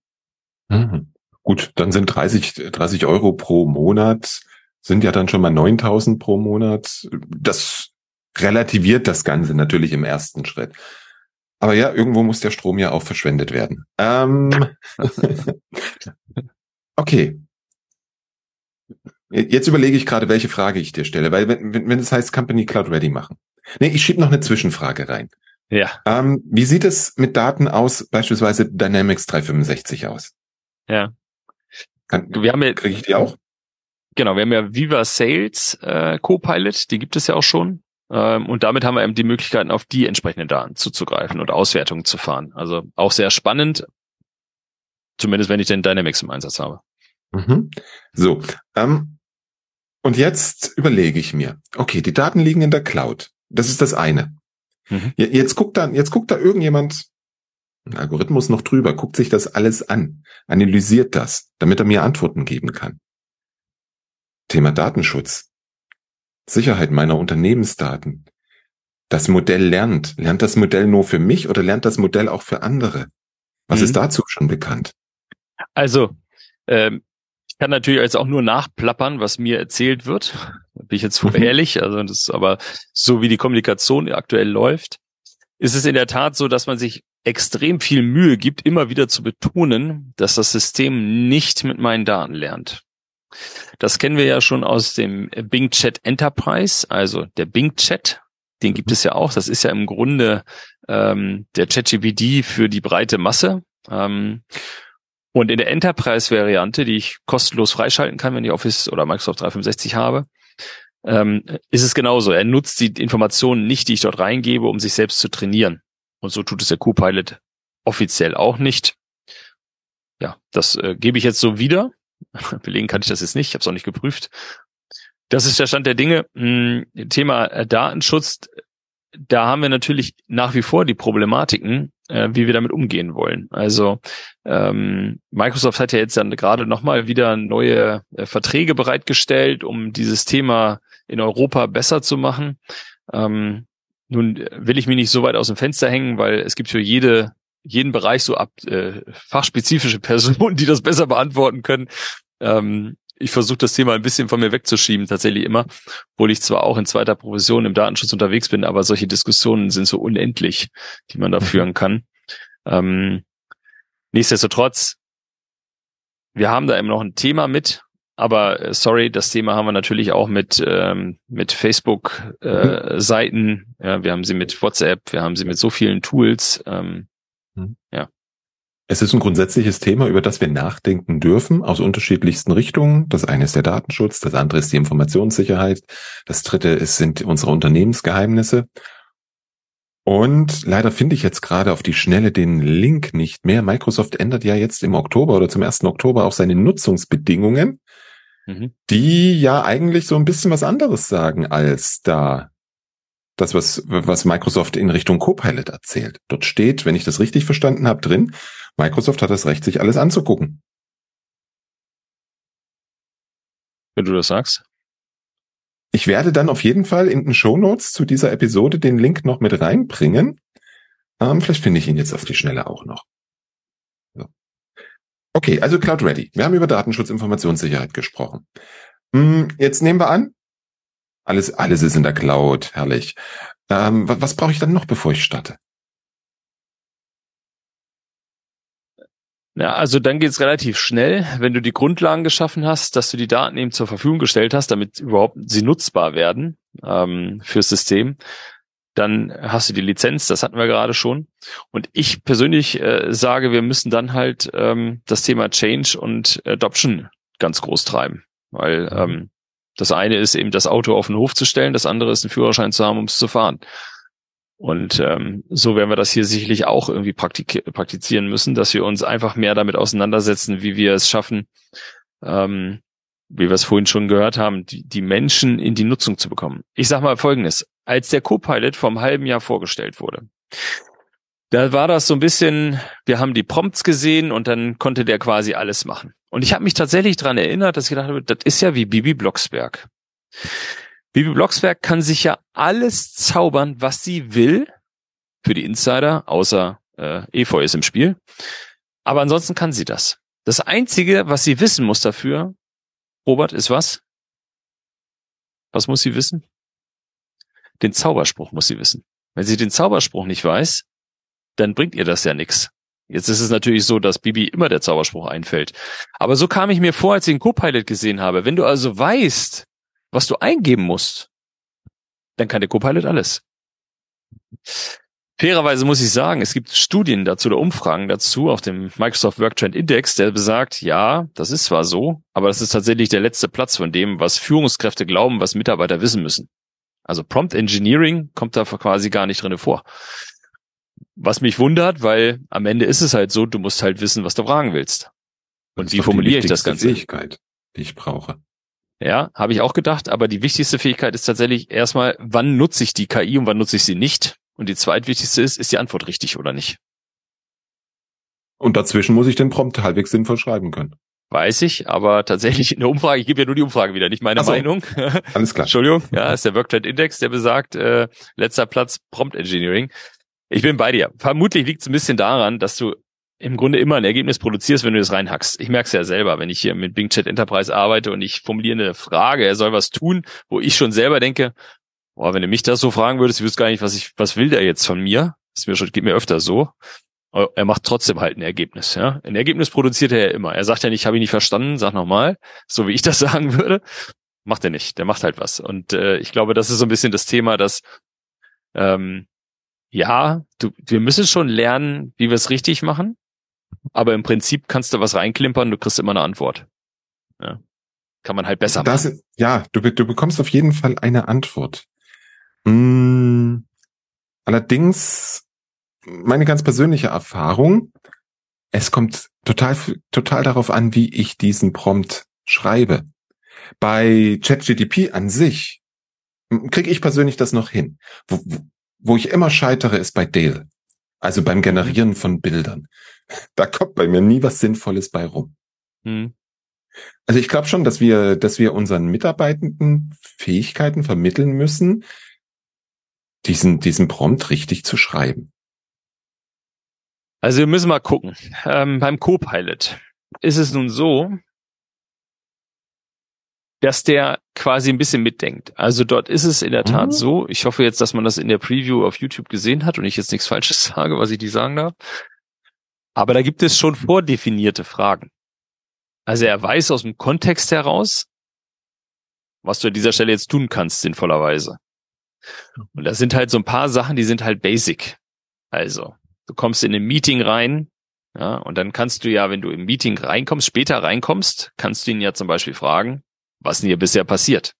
Mhm. Gut, dann sind 30, 30 Euro pro Monat, sind ja dann schon mal 9000 pro Monat. Das relativiert das Ganze natürlich im ersten Schritt. Aber ja, irgendwo muss der Strom ja auch verschwendet werden. Ähm, okay. Jetzt überlege ich gerade, welche Frage ich dir stelle, weil wenn, wenn es heißt Company Cloud Ready machen. Nee, ich schiebe noch eine Zwischenfrage rein. Ja. Ähm, wie sieht es mit Daten aus, beispielsweise Dynamics 365 aus? Ja. Kann, wir haben ja, kriege ich die auch? Genau, wir haben ja Viva Sales äh, Copilot, die gibt es ja auch schon. Ähm, und damit haben wir eben die Möglichkeiten, auf die entsprechenden Daten zuzugreifen und Auswertungen zu fahren. Also auch sehr spannend, zumindest wenn ich den Dynamics im Einsatz habe. Mhm. So, ähm, und jetzt überlege ich mir, okay, die Daten liegen in der Cloud. Das ist das eine. Mhm. Jetzt guckt da, jetzt guckt da irgendjemand, ein Algorithmus noch drüber, guckt sich das alles an, analysiert das, damit er mir Antworten geben kann. Thema Datenschutz. Sicherheit meiner Unternehmensdaten. Das Modell lernt. Lernt das Modell nur für mich oder lernt das Modell auch für andere? Was mhm. ist dazu schon bekannt? Also, ähm, ich kann natürlich jetzt auch nur nachplappern, was mir erzählt wird. Bin ich jetzt mhm. ehrlich. Also das ist aber so wie die Kommunikation aktuell läuft, ist es in der Tat so, dass man sich extrem viel Mühe gibt, immer wieder zu betonen, dass das System nicht mit meinen Daten lernt. Das kennen wir ja schon aus dem Bing Chat Enterprise, also der Bing Chat. Den gibt es ja auch. Das ist ja im Grunde ähm, der ChatGPT für die breite Masse. Ähm, und in der Enterprise-Variante, die ich kostenlos freischalten kann, wenn ich Office oder Microsoft 365 habe, ähm, ist es genauso. Er nutzt die Informationen nicht, die ich dort reingebe, um sich selbst zu trainieren. Und so tut es der Copilot offiziell auch nicht. Ja, das äh, gebe ich jetzt so wieder. Belegen kann ich das jetzt nicht, ich habe es auch nicht geprüft. Das ist der Stand der Dinge. Hm, Thema äh, Datenschutz, da haben wir natürlich nach wie vor die Problematiken, äh, wie wir damit umgehen wollen. Also ähm, Microsoft hat ja jetzt dann gerade nochmal wieder neue äh, Verträge bereitgestellt, um dieses Thema in Europa besser zu machen. Ähm, nun will ich mich nicht so weit aus dem Fenster hängen, weil es gibt für jede jeden Bereich so ab äh, fachspezifische Personen, die das besser beantworten können. Ähm, ich versuche das Thema ein bisschen von mir wegzuschieben, tatsächlich immer, obwohl ich zwar auch in zweiter Profession im Datenschutz unterwegs bin, aber solche Diskussionen sind so unendlich, die man da mhm. führen kann. Ähm, nichtsdestotrotz, wir haben da immer noch ein Thema mit, aber äh, sorry, das Thema haben wir natürlich auch mit ähm, mit Facebook äh, Seiten. Ja, wir haben sie mit WhatsApp, wir haben sie mit so vielen Tools. Ähm, mhm. Ja. Es ist ein grundsätzliches Thema, über das wir nachdenken dürfen, aus unterschiedlichsten Richtungen. Das eine ist der Datenschutz, das andere ist die Informationssicherheit, das dritte ist, sind unsere Unternehmensgeheimnisse. Und leider finde ich jetzt gerade auf die Schnelle den Link nicht mehr. Microsoft ändert ja jetzt im Oktober oder zum 1. Oktober auch seine Nutzungsbedingungen, mhm. die ja eigentlich so ein bisschen was anderes sagen als da das, was, was Microsoft in Richtung Copilot erzählt. Dort steht, wenn ich das richtig verstanden habe, drin, Microsoft hat das Recht, sich alles anzugucken. Wenn du das sagst. Ich werde dann auf jeden Fall in den Show Notes zu dieser Episode den Link noch mit reinbringen. Ähm, vielleicht finde ich ihn jetzt auf die Schnelle auch noch. So. Okay, also Cloud Ready. Wir haben über Datenschutz, Informationssicherheit gesprochen. Hm, jetzt nehmen wir an, alles, alles ist in der Cloud, herrlich. Ähm, was, was brauche ich dann noch, bevor ich starte? Ja, also dann geht's relativ schnell, wenn du die Grundlagen geschaffen hast, dass du die Daten eben zur Verfügung gestellt hast, damit überhaupt sie nutzbar werden ähm, fürs System. Dann hast du die Lizenz, das hatten wir gerade schon. Und ich persönlich äh, sage, wir müssen dann halt ähm, das Thema Change und Adoption ganz groß treiben. Weil mhm. ähm, das eine ist eben das Auto auf den Hof zu stellen, das andere ist einen Führerschein zu haben, um es zu fahren. Und ähm, so werden wir das hier sicherlich auch irgendwie praktizieren müssen, dass wir uns einfach mehr damit auseinandersetzen, wie wir es schaffen, ähm, wie wir es vorhin schon gehört haben, die, die Menschen in die Nutzung zu bekommen. Ich sag mal Folgendes. Als der Copilot vom halben Jahr vorgestellt wurde, da war das so ein bisschen, wir haben die Prompts gesehen und dann konnte der quasi alles machen. Und ich habe mich tatsächlich dran erinnert, dass ich gedacht habe, das ist ja wie Bibi Blocksberg. Bibi Blocksberg kann sich ja alles zaubern, was sie will. Für die Insider, außer äh, Efeu ist im Spiel. Aber ansonsten kann sie das. Das Einzige, was sie wissen muss dafür, Robert, ist was? Was muss sie wissen? Den Zauberspruch muss sie wissen. Wenn sie den Zauberspruch nicht weiß, dann bringt ihr das ja nichts. Jetzt ist es natürlich so, dass Bibi immer der Zauberspruch einfällt. Aber so kam ich mir vor, als ich den Copilot gesehen habe. Wenn du also weißt, was du eingeben musst, dann kann der Copilot alles. Fairerweise muss ich sagen, es gibt Studien dazu oder Umfragen dazu auf dem Microsoft Work Trend Index, der besagt, ja, das ist zwar so, aber das ist tatsächlich der letzte Platz von dem, was Führungskräfte glauben, was Mitarbeiter wissen müssen. Also Prompt Engineering kommt da quasi gar nicht drin vor. Was mich wundert, weil am Ende ist es halt so, du musst halt wissen, was du fragen willst. Und wie formuliere ich das Ganze? Fähigkeit, die ich brauche. Ja, habe ich auch gedacht, aber die wichtigste Fähigkeit ist tatsächlich erstmal, wann nutze ich die KI und wann nutze ich sie nicht? Und die zweitwichtigste ist, ist die Antwort richtig oder nicht? Und dazwischen muss ich den Prompt halbwegs sinnvoll schreiben können. Weiß ich, aber tatsächlich in der Umfrage, ich gebe ja nur die Umfrage wieder, nicht meine so, Meinung. Alles klar. Entschuldigung, ja, ist der Worktrend Index, der besagt, äh, letzter Platz Prompt Engineering. Ich bin bei dir. Vermutlich liegt es ein bisschen daran, dass du im Grunde immer ein Ergebnis produzierst, wenn du das reinhackst. Ich merke es ja selber, wenn ich hier mit Bing Chat Enterprise arbeite und ich formuliere eine Frage, er soll was tun, wo ich schon selber denke, boah, wenn du mich das so fragen würdest, ich wüsste gar nicht, was ich, was will der jetzt von mir? Das mir schon, geht mir öfter so. Er macht trotzdem halt ein Ergebnis, ja. Ein Ergebnis produziert er ja immer. Er sagt ja nicht, habe ich nicht verstanden, sag nochmal, so wie ich das sagen würde. Macht er nicht. Der macht halt was. Und äh, ich glaube, das ist so ein bisschen das Thema, dass ähm, ja, du, wir müssen schon lernen, wie wir es richtig machen. Aber im Prinzip kannst du was reinklimpern, du kriegst immer eine Antwort. Ja. Kann man halt besser das, machen. Ja, du, du bekommst auf jeden Fall eine Antwort. Mm, allerdings, meine ganz persönliche Erfahrung, es kommt total, total darauf an, wie ich diesen Prompt schreibe. Bei ChatGDP an sich kriege ich persönlich das noch hin. Wo, wo ich immer scheitere, ist bei Dale. Also beim Generieren von Bildern. Da kommt bei mir nie was Sinnvolles bei rum. Hm. Also ich glaube schon, dass wir, dass wir unseren Mitarbeitenden Fähigkeiten vermitteln müssen, diesen, diesen Prompt richtig zu schreiben. Also wir müssen mal gucken. Ähm, beim Copilot ist es nun so, dass der quasi ein bisschen mitdenkt. Also dort ist es in der Tat mhm. so. Ich hoffe jetzt, dass man das in der Preview auf YouTube gesehen hat und ich jetzt nichts Falsches sage, was ich die sagen darf. Aber da gibt es schon vordefinierte Fragen. Also er weiß aus dem Kontext heraus, was du an dieser Stelle jetzt tun kannst, sinnvollerweise. Und das sind halt so ein paar Sachen, die sind halt basic. Also, du kommst in ein Meeting rein, ja, und dann kannst du ja, wenn du im Meeting reinkommst, später reinkommst, kannst du ihn ja zum Beispiel fragen, was denn hier bisher passiert?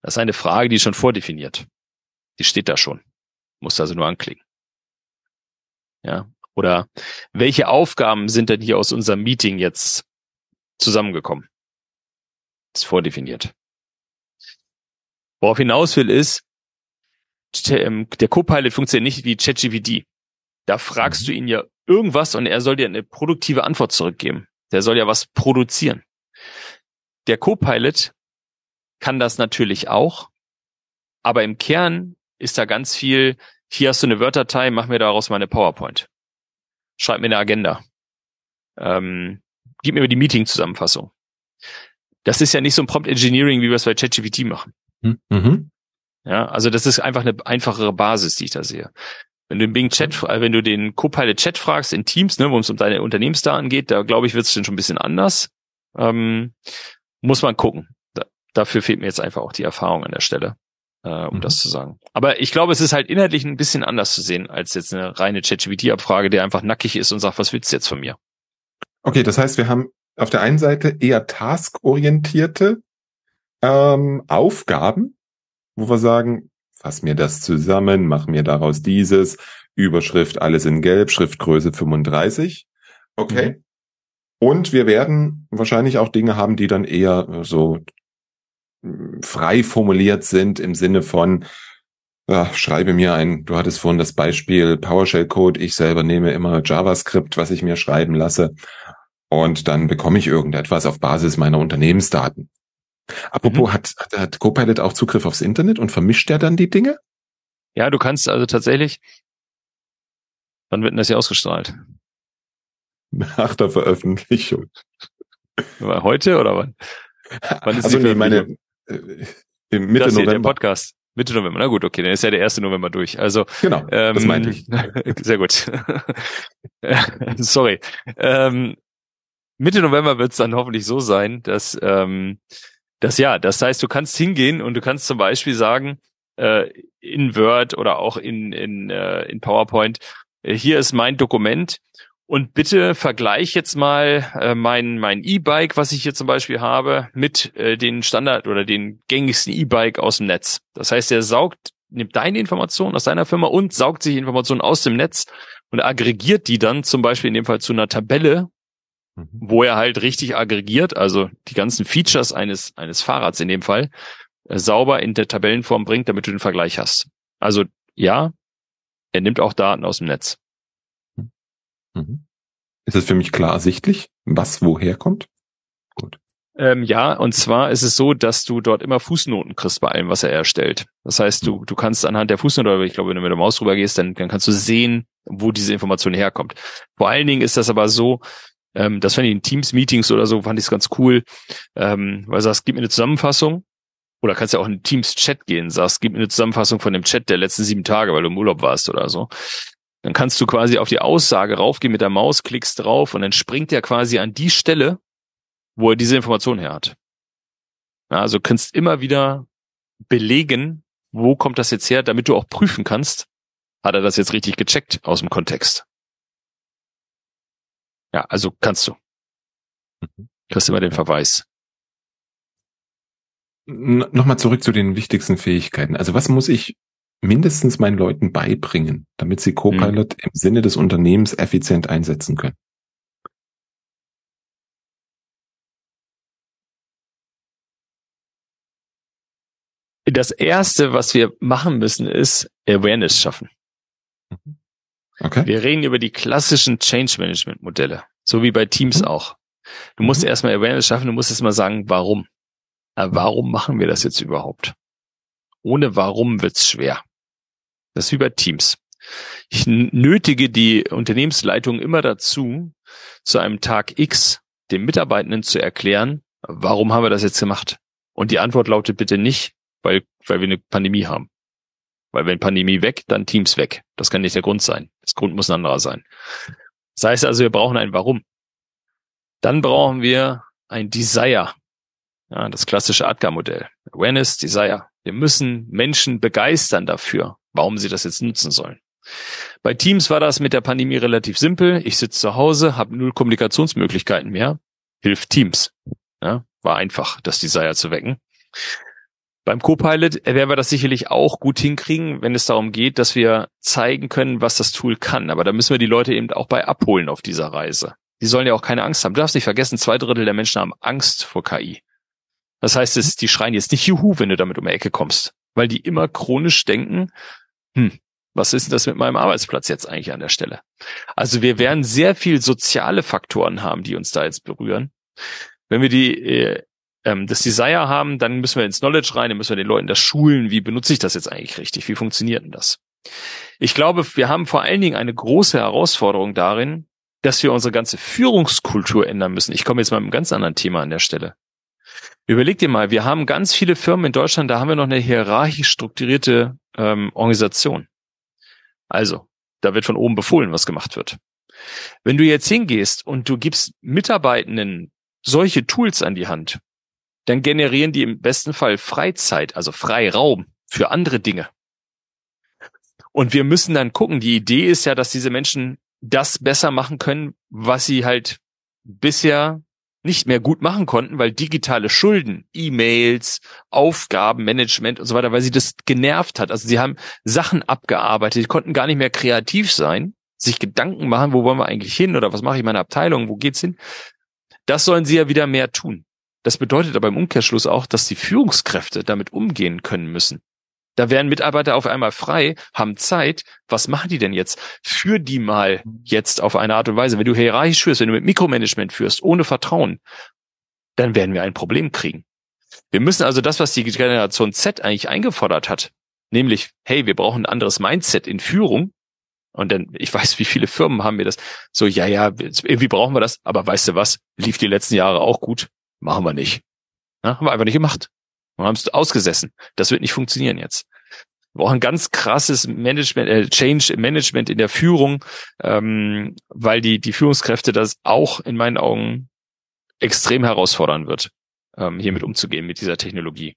Das ist eine Frage, die schon vordefiniert. Die steht da schon. Musst also nur anklicken. Ja. Oder welche Aufgaben sind denn hier aus unserem Meeting jetzt zusammengekommen? ist vordefiniert. Worauf hinaus will ist, ähm, der Copilot funktioniert nicht wie ChatGPT. Da fragst mhm. du ihn ja irgendwas und er soll dir eine produktive Antwort zurückgeben. Der soll ja was produzieren. Der Copilot kann das natürlich auch, aber im Kern ist da ganz viel, hier hast du eine Word-Datei, mach mir daraus mal eine PowerPoint. Schreib mir eine Agenda. Ähm, gib mir die Meeting-Zusammenfassung. Das ist ja nicht so ein Prompt Engineering, wie wir es bei ChatGPT machen. Hm, mhm. Ja, also das ist einfach eine einfachere Basis, die ich da sehe. Wenn du den Bing Chat, äh, wenn du den Copilot Chat fragst in Teams, ne, wo es um deine Unternehmensdaten geht, da glaube ich, wird es schon ein bisschen anders. Ähm, muss man gucken. Da, dafür fehlt mir jetzt einfach auch die Erfahrung an der Stelle, äh, um mhm. das zu sagen. Aber ich glaube, es ist halt inhaltlich ein bisschen anders zu sehen als jetzt eine reine ChatGPT-Abfrage, der einfach nackig ist und sagt, was willst du jetzt von mir? Okay, das heißt, wir haben auf der einen Seite eher taskorientierte ähm, Aufgaben, wo wir sagen, fass mir das zusammen, mach mir daraus dieses, Überschrift alles in Gelb, Schriftgröße 35. Okay. Mhm. Und wir werden wahrscheinlich auch Dinge haben, die dann eher so frei formuliert sind im Sinne von, ja, schreibe mir ein, du hattest vorhin das Beispiel PowerShell-Code, ich selber nehme immer JavaScript, was ich mir schreiben lasse. Und dann bekomme ich irgendetwas auf Basis meiner Unternehmensdaten. Apropos, mhm. hat, hat, hat Copilot auch Zugriff aufs Internet und vermischt er dann die Dinge? Ja, du kannst also tatsächlich, wann wird denn das hier ausgestrahlt? Nach der Veröffentlichung. Heute oder wann? Wann ist also nee, meine äh, Mitte das November. Der Podcast. Mitte November. Na gut, okay, dann ist ja der erste November durch. Also genau, ähm, das meinte ich. Sehr gut. Sorry. Ähm, Mitte November wird es dann hoffentlich so sein, dass ähm, das ja, das heißt, du kannst hingehen und du kannst zum Beispiel sagen äh, in Word oder auch in in äh, in PowerPoint, äh, hier ist mein Dokument und bitte vergleich jetzt mal äh, mein mein E-Bike, was ich hier zum Beispiel habe, mit äh, den Standard oder den gängigsten E-Bike aus dem Netz. Das heißt, er saugt, nimmt deine Informationen aus deiner Firma und saugt sich Informationen aus dem Netz und aggregiert die dann zum Beispiel in dem Fall zu einer Tabelle, mhm. wo er halt richtig aggregiert, also die ganzen Features eines eines Fahrrads in dem Fall äh, sauber in der Tabellenform bringt, damit du den Vergleich hast. Also ja, er nimmt auch Daten aus dem Netz. Mhm. Ist es für mich klar ersichtlich, was woher kommt? Gut. Ähm, ja, und zwar ist es so, dass du dort immer Fußnoten kriegst bei allem, was er erstellt. Das heißt, du, du kannst anhand der Fußnote, oder ich glaube, wenn du mit der Maus drüber gehst, dann, dann kannst du sehen, wo diese Information herkommt. Vor allen Dingen ist das aber so, ähm, das fand ich in Teams-Meetings oder so, fand ich es ganz cool, ähm, weil du sagst, gib mir eine Zusammenfassung, oder kannst ja auch in Teams-Chat gehen, sagst, gib mir eine Zusammenfassung von dem Chat der letzten sieben Tage, weil du im Urlaub warst oder so. Dann kannst du quasi auf die Aussage raufgehen mit der Maus, klickst drauf und dann springt er quasi an die Stelle, wo er diese Information her hat. Ja, also kannst immer wieder belegen, wo kommt das jetzt her, damit du auch prüfen kannst, hat er das jetzt richtig gecheckt aus dem Kontext. Ja, also kannst du. Mhm. Kriegst immer den Verweis. Nochmal zurück zu den wichtigsten Fähigkeiten. Also was muss ich mindestens meinen Leuten beibringen, damit sie Copilot mhm. im Sinne des Unternehmens effizient einsetzen können. Das erste, was wir machen müssen, ist Awareness schaffen. Mhm. Okay. Wir reden über die klassischen Change Management Modelle, so wie bei Teams mhm. auch. Du musst mhm. erstmal Awareness schaffen, du musst erstmal sagen, warum. Mhm. Warum machen wir das jetzt überhaupt? Ohne warum wird's schwer. Das ist wie bei Teams. Ich nötige die Unternehmensleitung immer dazu, zu einem Tag X den Mitarbeitenden zu erklären, warum haben wir das jetzt gemacht? Und die Antwort lautet bitte nicht, weil, weil wir eine Pandemie haben. Weil wenn Pandemie weg, dann Teams weg. Das kann nicht der Grund sein. Das Grund muss ein anderer sein. Das heißt also, wir brauchen ein Warum. Dann brauchen wir ein Desire. Ja, das klassische Adgar-Modell. Awareness, Desire. Wir müssen Menschen begeistern dafür, warum sie das jetzt nutzen sollen. Bei Teams war das mit der Pandemie relativ simpel. Ich sitze zu Hause, habe null Kommunikationsmöglichkeiten mehr. Hilft Teams. Ja, war einfach, das Desire zu wecken. Beim Copilot werden wir das sicherlich auch gut hinkriegen, wenn es darum geht, dass wir zeigen können, was das Tool kann. Aber da müssen wir die Leute eben auch bei abholen auf dieser Reise. Die sollen ja auch keine Angst haben. Du darfst nicht vergessen, zwei Drittel der Menschen haben Angst vor KI. Das heißt, es, die schreien jetzt nicht Juhu, wenn du damit um die Ecke kommst, weil die immer chronisch denken, hm, was ist denn das mit meinem Arbeitsplatz jetzt eigentlich an der Stelle? Also wir werden sehr viel soziale Faktoren haben, die uns da jetzt berühren. Wenn wir die äh, ähm, das Desire haben, dann müssen wir ins Knowledge rein, dann müssen wir den Leuten das schulen. Wie benutze ich das jetzt eigentlich richtig? Wie funktioniert denn das? Ich glaube, wir haben vor allen Dingen eine große Herausforderung darin, dass wir unsere ganze Führungskultur ändern müssen. Ich komme jetzt mal mit einem ganz anderen Thema an der Stelle. Überleg dir mal, wir haben ganz viele Firmen in Deutschland, da haben wir noch eine hierarchisch strukturierte ähm, Organisation. Also, da wird von oben befohlen, was gemacht wird. Wenn du jetzt hingehst und du gibst Mitarbeitenden solche Tools an die Hand, dann generieren die im besten Fall Freizeit, also Freiraum für andere Dinge. Und wir müssen dann gucken, die Idee ist ja, dass diese Menschen das besser machen können, was sie halt bisher nicht mehr gut machen konnten, weil digitale Schulden, E-Mails, Aufgabenmanagement und so weiter, weil sie das genervt hat. Also sie haben Sachen abgearbeitet, konnten gar nicht mehr kreativ sein, sich Gedanken machen, wo wollen wir eigentlich hin oder was mache ich in meiner Abteilung, wo geht's hin? Das sollen sie ja wieder mehr tun. Das bedeutet aber im Umkehrschluss auch, dass die Führungskräfte damit umgehen können müssen. Da werden Mitarbeiter auf einmal frei, haben Zeit. Was machen die denn jetzt? Führ die mal jetzt auf eine Art und Weise. Wenn du hierarchisch führst, wenn du mit Mikromanagement führst, ohne Vertrauen, dann werden wir ein Problem kriegen. Wir müssen also das, was die Generation Z eigentlich eingefordert hat, nämlich, hey, wir brauchen ein anderes Mindset in Führung. Und dann, ich weiß, wie viele Firmen haben wir das. So, ja, ja, irgendwie brauchen wir das. Aber weißt du was? Lief die letzten Jahre auch gut. Machen wir nicht. Ja, haben wir einfach nicht gemacht. Wir haben es ausgesessen. Das wird nicht funktionieren jetzt. Wir brauchen ganz krasses Management, äh, Change im Management in der Führung, ähm, weil die, die Führungskräfte das auch in meinen Augen extrem herausfordern wird, ähm, hiermit umzugehen, mit dieser Technologie.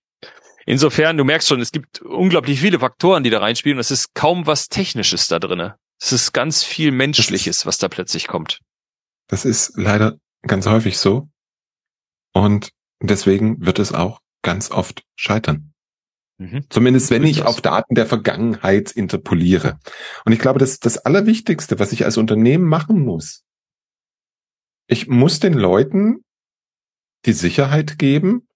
Insofern, du merkst schon, es gibt unglaublich viele Faktoren, die da reinspielen. Es ist kaum was Technisches da drinne. Es ist ganz viel Menschliches, was da plötzlich kommt. Das ist leider ganz häufig so. Und deswegen wird es auch ganz oft scheitern. Mhm. Zumindest wenn ich auf Daten der Vergangenheit interpoliere. Und ich glaube, das ist das Allerwichtigste, was ich als Unternehmen machen muss. Ich muss den Leuten die Sicherheit geben,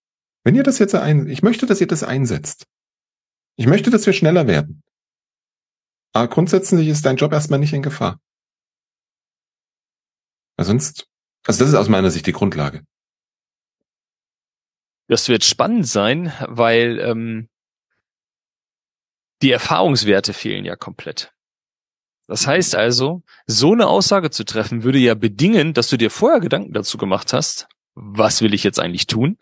wenn ihr das jetzt ein, ich möchte, dass ihr das einsetzt. Ich möchte, dass wir schneller werden. Aber grundsätzlich ist dein Job erstmal nicht in Gefahr. Weil sonst, also das ist aus meiner Sicht die Grundlage. Das wird spannend sein, weil ähm, die Erfahrungswerte fehlen ja komplett. Das heißt also, so eine Aussage zu treffen, würde ja bedingen, dass du dir vorher Gedanken dazu gemacht hast, was will ich jetzt eigentlich tun?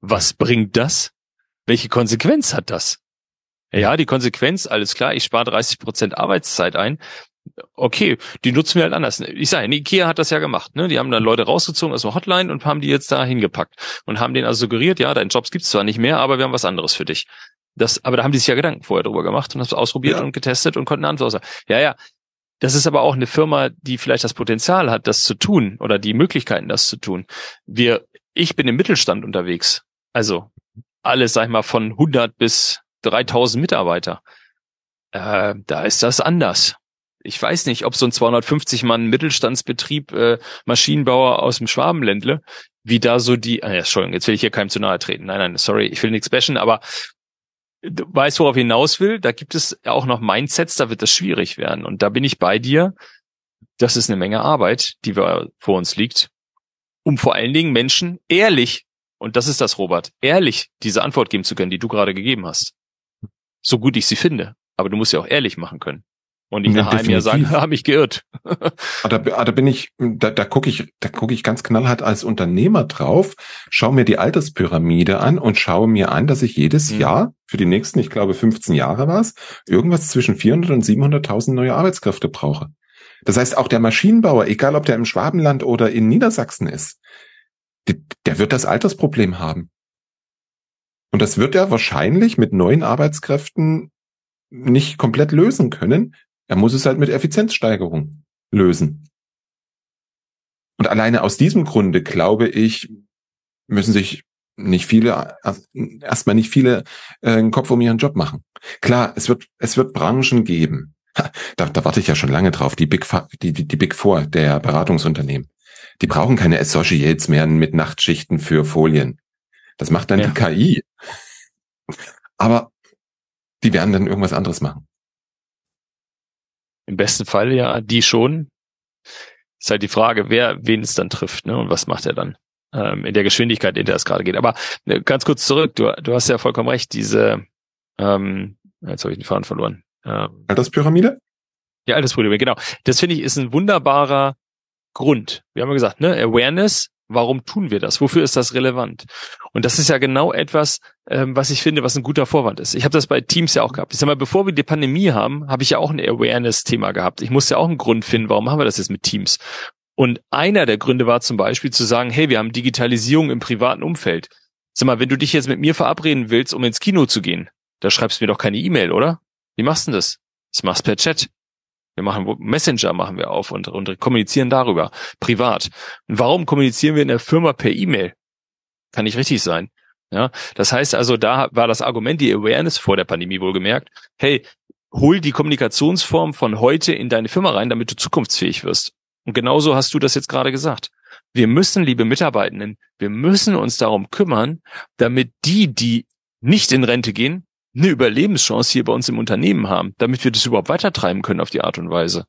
Was bringt das? Welche Konsequenz hat das? Ja, die Konsequenz, alles klar, ich spare 30 Prozent Arbeitszeit ein, okay, die nutzen wir halt anders. Ich sage, Ikea hat das ja gemacht. Ne? Die haben dann Leute rausgezogen aus der Hotline und haben die jetzt da hingepackt und haben denen also suggeriert, ja, dein Jobs gibt's zwar nicht mehr, aber wir haben was anderes für dich. Das, aber da haben die sich ja Gedanken vorher drüber gemacht und haben es ausprobiert ja. und getestet und konnten eine Antwort sagen. Ja, ja. Das ist aber auch eine Firma, die vielleicht das Potenzial hat, das zu tun oder die Möglichkeiten, das zu tun. Wir, ich bin im Mittelstand unterwegs. Also alles, sag ich mal, von 100 bis 3000 Mitarbeiter. Äh, da ist das anders ich weiß nicht, ob so ein 250 Mann Mittelstandsbetrieb, äh, Maschinenbauer aus dem Schwabenländle, wie da so die, äh, Entschuldigung, jetzt will ich hier keinem zu nahe treten. Nein, nein, sorry, ich will nichts bashen, aber du weißt, worauf ich hinaus will, da gibt es auch noch Mindsets, da wird das schwierig werden. Und da bin ich bei dir. Das ist eine Menge Arbeit, die wir vor uns liegt, um vor allen Dingen Menschen ehrlich, und das ist das, Robert, ehrlich diese Antwort geben zu können, die du gerade gegeben hast. So gut ich sie finde. Aber du musst ja auch ehrlich machen können. Und nicht ja, nach einem Jahr sagen, habe ich geirrt. Ah, da, ah, da bin ich, da, da gucke ich, da gucke ich ganz knallhart als Unternehmer drauf, schaue mir die Alterspyramide an und schaue mir an, dass ich jedes mhm. Jahr für die nächsten, ich glaube 15 Jahre war es, irgendwas zwischen 400 und 700.000 neue Arbeitskräfte brauche. Das heißt, auch der Maschinenbauer, egal ob der im Schwabenland oder in Niedersachsen ist, der wird das Altersproblem haben. Und das wird er wahrscheinlich mit neuen Arbeitskräften nicht komplett lösen können. Er muss es halt mit Effizienzsteigerung lösen. Und alleine aus diesem Grunde glaube ich, müssen sich nicht viele, erstmal nicht viele äh, einen Kopf um ihren Job machen. Klar, es wird, es wird Branchen geben. Da, da warte ich ja schon lange drauf, die Big, die, die, die Big Four der Beratungsunternehmen. Die brauchen keine Associates mehr mit Nachtschichten für Folien. Das macht dann ja. die KI. Aber die werden dann irgendwas anderes machen. Im besten Fall ja, die schon. Ist halt die Frage, wer wen es dann trifft, ne? Und was macht er dann? Ähm, in der Geschwindigkeit, in der es gerade geht. Aber ne, ganz kurz zurück, du, du hast ja vollkommen recht, diese ähm, jetzt habe ich den Faden verloren. Ähm, Alterspyramide? Ja, Alterspyramide, genau. Das finde ich ist ein wunderbarer Grund. Wir haben ja gesagt, ne, Awareness, warum tun wir das? Wofür ist das relevant? Und das ist ja genau etwas, ähm, was ich finde, was ein guter Vorwand ist. Ich habe das bei Teams ja auch gehabt. Ich sag mal, bevor wir die Pandemie haben, habe ich ja auch ein Awareness-Thema gehabt. Ich musste ja auch einen Grund finden, warum machen wir das jetzt mit Teams? Und einer der Gründe war zum Beispiel zu sagen, hey, wir haben Digitalisierung im privaten Umfeld. Sag mal, wenn du dich jetzt mit mir verabreden willst, um ins Kino zu gehen, da schreibst du mir doch keine E-Mail, oder? Wie machst du denn das? Das machst per Chat. Wir machen Messenger machen wir auf und, und kommunizieren darüber privat. Und warum kommunizieren wir in der Firma per E-Mail? Kann nicht richtig sein. Ja, das heißt also, da war das Argument, die Awareness vor der Pandemie wohlgemerkt, hey, hol die Kommunikationsform von heute in deine Firma rein, damit du zukunftsfähig wirst. Und genauso hast du das jetzt gerade gesagt. Wir müssen, liebe Mitarbeitenden, wir müssen uns darum kümmern, damit die, die nicht in Rente gehen, eine Überlebenschance hier bei uns im Unternehmen haben, damit wir das überhaupt weitertreiben können auf die Art und Weise.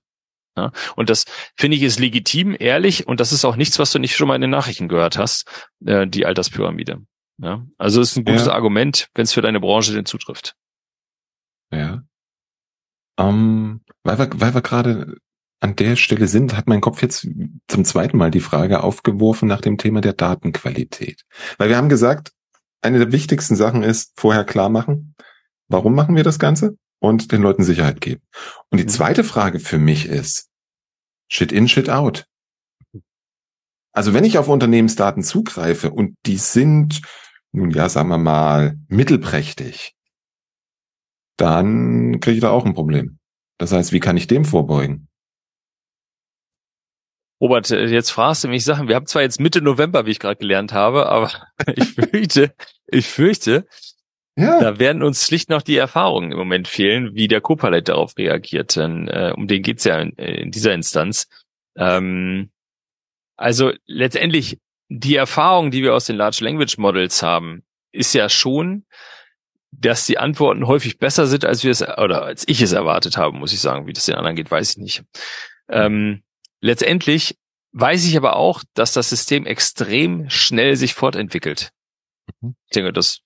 Ja, und das finde ich ist legitim, ehrlich, und das ist auch nichts, was du nicht schon mal in den Nachrichten gehört hast, äh, die Alterspyramide. Ja, also ist ein gutes ja. Argument, wenn es für deine Branche denn zutrifft. Ja. Um, weil wir, weil wir gerade an der Stelle sind, hat mein Kopf jetzt zum zweiten Mal die Frage aufgeworfen nach dem Thema der Datenqualität. Weil wir haben gesagt, eine der wichtigsten Sachen ist vorher klar machen, warum machen wir das Ganze und den Leuten Sicherheit geben. Und die mhm. zweite Frage für mich ist, Shit in, Shit out. Also wenn ich auf Unternehmensdaten zugreife und die sind, nun ja, sagen wir mal, mittelprächtig, dann kriege ich da auch ein Problem. Das heißt, wie kann ich dem vorbeugen? Robert, äh, jetzt fragst du mich Sachen. Wir haben zwar jetzt Mitte November, wie ich gerade gelernt habe, aber ich fürchte, ich fürchte, ja. da werden uns schlicht noch die Erfahrungen im Moment fehlen, wie der Copilot darauf reagiert. Denn äh, um den geht's ja in, in dieser Instanz. Ähm, also letztendlich die Erfahrung, die wir aus den Large Language Models haben, ist ja schon, dass die Antworten häufig besser sind, als wir es oder als ich es erwartet habe, muss ich sagen. Wie das den anderen geht, weiß ich nicht. Ähm, Letztendlich weiß ich aber auch, dass das System extrem schnell sich fortentwickelt. Mhm. Ich denke, das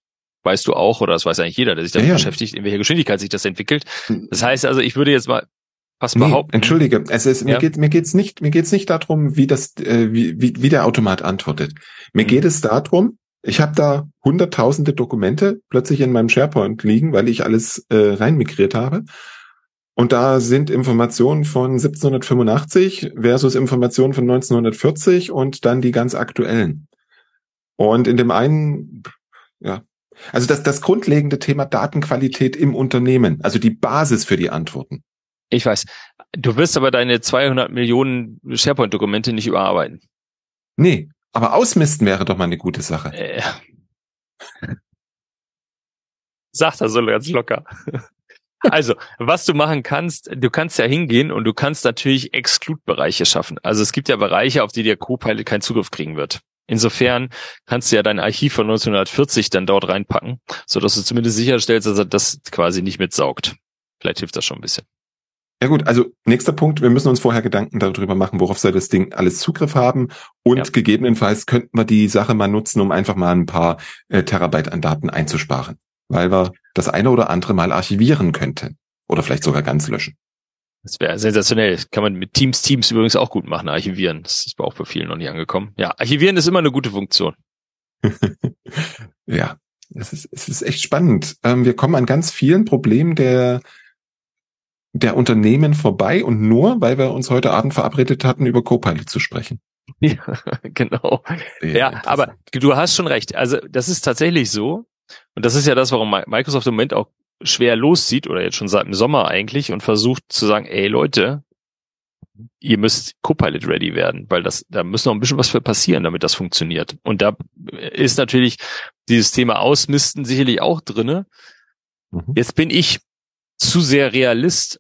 weißt du auch, oder das weiß eigentlich jeder, der sich damit ja, ja. beschäftigt, in welcher Geschwindigkeit sich das entwickelt. Hm. Das heißt also, ich würde jetzt mal fast nee, behaupten. Entschuldige, es ist, ja? mir geht, mir geht's nicht, mir geht's nicht darum, wie das, äh, wie, wie, wie der Automat antwortet. Mir mhm. geht es darum, ich habe da hunderttausende Dokumente plötzlich in meinem SharePoint liegen, weil ich alles äh, reinmigriert habe. Und da sind Informationen von 1785 versus Informationen von 1940 und dann die ganz aktuellen. Und in dem einen, ja, also das, das grundlegende Thema Datenqualität im Unternehmen, also die Basis für die Antworten. Ich weiß. Du wirst aber deine 200 Millionen SharePoint-Dokumente nicht überarbeiten. Nee, aber ausmisten wäre doch mal eine gute Sache. Äh. Sagt er so ganz locker. Also, was du machen kannst, du kannst ja hingehen und du kannst natürlich Exclude-Bereiche schaffen. Also es gibt ja Bereiche, auf die der Copilot keinen Zugriff kriegen wird. Insofern kannst du ja dein Archiv von 1940 dann dort reinpacken, so dass du zumindest sicherstellst, dass er das quasi nicht mitsaugt. Vielleicht hilft das schon ein bisschen. Ja gut, also nächster Punkt, wir müssen uns vorher Gedanken darüber machen, worauf soll das Ding alles Zugriff haben und ja. gegebenenfalls könnten wir die Sache mal nutzen, um einfach mal ein paar äh, Terabyte an Daten einzusparen, weil wir das eine oder andere mal archivieren könnten oder vielleicht sogar ganz löschen. Das wäre sensationell. Kann man mit Teams Teams übrigens auch gut machen, archivieren. Das ist auch bei vielen noch nicht angekommen. Ja, archivieren ist immer eine gute Funktion. ja, es ist, es ist echt spannend. Ähm, wir kommen an ganz vielen Problemen der der Unternehmen vorbei und nur, weil wir uns heute Abend verabredet hatten, über Copilot zu sprechen. Ja, genau. Sehr ja, aber du hast schon recht. Also das ist tatsächlich so. Und das ist ja das, warum Microsoft im Moment auch schwer loszieht oder jetzt schon seit dem Sommer eigentlich und versucht zu sagen, ey Leute, ihr müsst Copilot ready werden, weil das, da muss noch ein bisschen was für passieren, damit das funktioniert. Und da ist natürlich dieses Thema Ausmisten sicherlich auch drinne. Mhm. Jetzt bin ich zu sehr Realist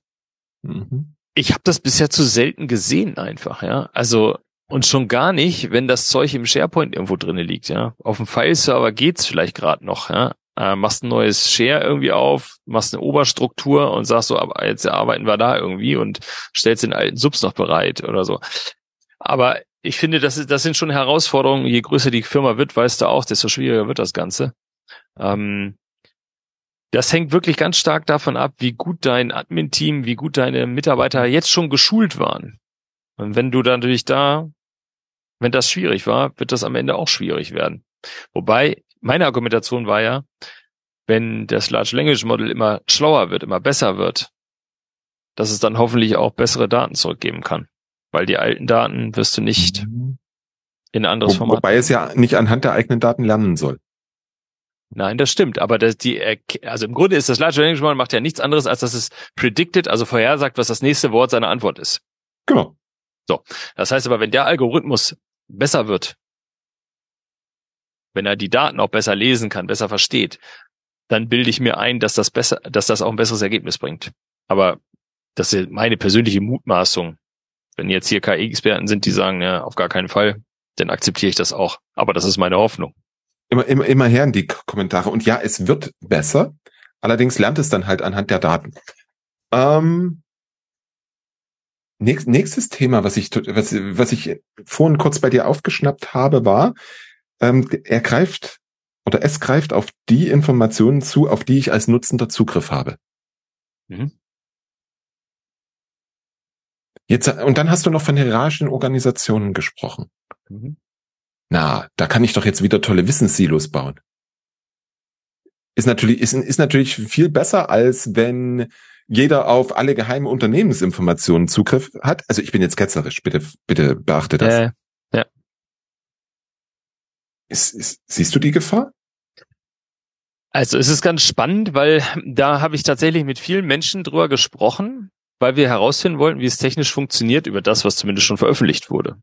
Mhm. Ich habe das bisher zu selten gesehen einfach, ja. Also und schon gar nicht, wenn das Zeug im SharePoint irgendwo drinne liegt, ja. Auf dem File-Server geht's vielleicht gerade noch, ja. Äh, machst ein neues Share irgendwie auf, machst eine Oberstruktur und sagst so, aber jetzt arbeiten wir da irgendwie und stellst den alten Subs noch bereit oder so. Aber ich finde, das, ist, das sind schon Herausforderungen. Je größer die Firma wird, weißt du auch, desto schwieriger wird das Ganze. Ähm, das hängt wirklich ganz stark davon ab, wie gut dein Admin-Team, wie gut deine Mitarbeiter jetzt schon geschult waren. Und wenn du dann natürlich da, wenn das schwierig war, wird das am Ende auch schwierig werden. Wobei meine Argumentation war ja, wenn das Large Language Model immer schlauer wird, immer besser wird, dass es dann hoffentlich auch bessere Daten zurückgeben kann. Weil die alten Daten wirst du nicht mhm. in ein anderes Wo, Format. Wobei es ja nicht anhand der eigenen Daten lernen soll. Nein, das stimmt. Aber das, die, also im Grunde ist das Large Language Model macht ja nichts anderes, als dass es predicted, also vorhersagt, was das nächste Wort seiner Antwort ist. Genau. So. Das heißt aber, wenn der Algorithmus besser wird, wenn er die Daten auch besser lesen kann, besser versteht, dann bilde ich mir ein, dass das besser, dass das auch ein besseres Ergebnis bringt. Aber das ist meine persönliche Mutmaßung. Wenn jetzt hier KI-Experten sind, die sagen, ja, auf gar keinen Fall, dann akzeptiere ich das auch. Aber das ist meine Hoffnung immer, immer, immer her in die Kommentare. Und ja, es wird besser. Allerdings lernt es dann halt anhand der Daten. Ähm, nächst, nächstes Thema, was ich, was, was ich vorhin kurz bei dir aufgeschnappt habe, war, ähm, er greift oder es greift auf die Informationen zu, auf die ich als Nutzender Zugriff habe. Mhm. Jetzt, und dann hast du noch von hierarchischen Organisationen gesprochen. Mhm. Na, da kann ich doch jetzt wieder tolle Wissenssilos bauen. Ist natürlich, ist, ist natürlich viel besser, als wenn jeder auf alle geheime Unternehmensinformationen Zugriff hat. Also ich bin jetzt ketzerisch, bitte, bitte beachte das. Äh. Ist, ist, siehst du die Gefahr? Also es ist ganz spannend, weil da habe ich tatsächlich mit vielen Menschen drüber gesprochen, weil wir herausfinden wollten, wie es technisch funktioniert über das, was zumindest schon veröffentlicht wurde.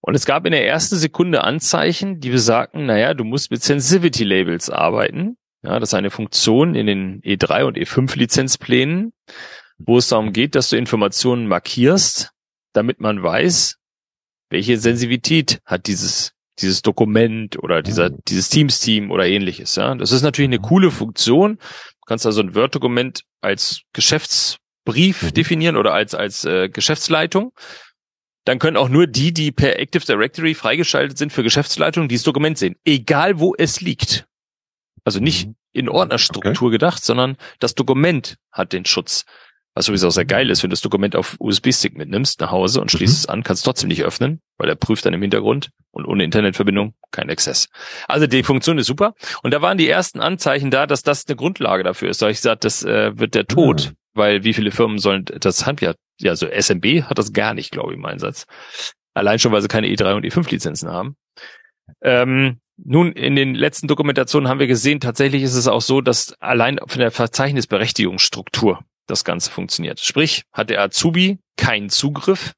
Und es gab in der ersten Sekunde Anzeichen, die besagten, naja, du musst mit Sensitivity Labels arbeiten. Ja, das ist eine Funktion in den E3 und E5 Lizenzplänen, wo es darum geht, dass du Informationen markierst, damit man weiß, welche Sensitivität hat dieses dieses Dokument oder dieser mhm. dieses Teams-Team oder ähnliches. Ja, das ist natürlich eine coole Funktion. Du kannst also ein Word-Dokument als Geschäftsbrief mhm. definieren oder als als äh, Geschäftsleitung dann können auch nur die, die per Active Directory freigeschaltet sind für Geschäftsleitung, dieses Dokument sehen. Egal wo es liegt. Also nicht mhm. in Ordnerstruktur okay. gedacht, sondern das Dokument hat den Schutz. Was sowieso sehr geil ist, wenn du das Dokument auf USB-Stick mitnimmst nach Hause und schließt mhm. es an, kannst trotzdem nicht öffnen, weil er prüft dann im Hintergrund und ohne Internetverbindung kein Access. Also die Funktion ist super. Und da waren die ersten Anzeichen da, dass das eine Grundlage dafür ist. Da ich gesagt, das äh, wird der Tod, mhm. weil wie viele Firmen sollen, das haben ja ja, so SMB hat das gar nicht, glaube ich, im Einsatz. Allein schon, weil sie keine E3 und E5 Lizenzen haben. Ähm, nun, in den letzten Dokumentationen haben wir gesehen, tatsächlich ist es auch so, dass allein von der Verzeichnisberechtigungsstruktur das Ganze funktioniert. Sprich, hat der Azubi keinen Zugriff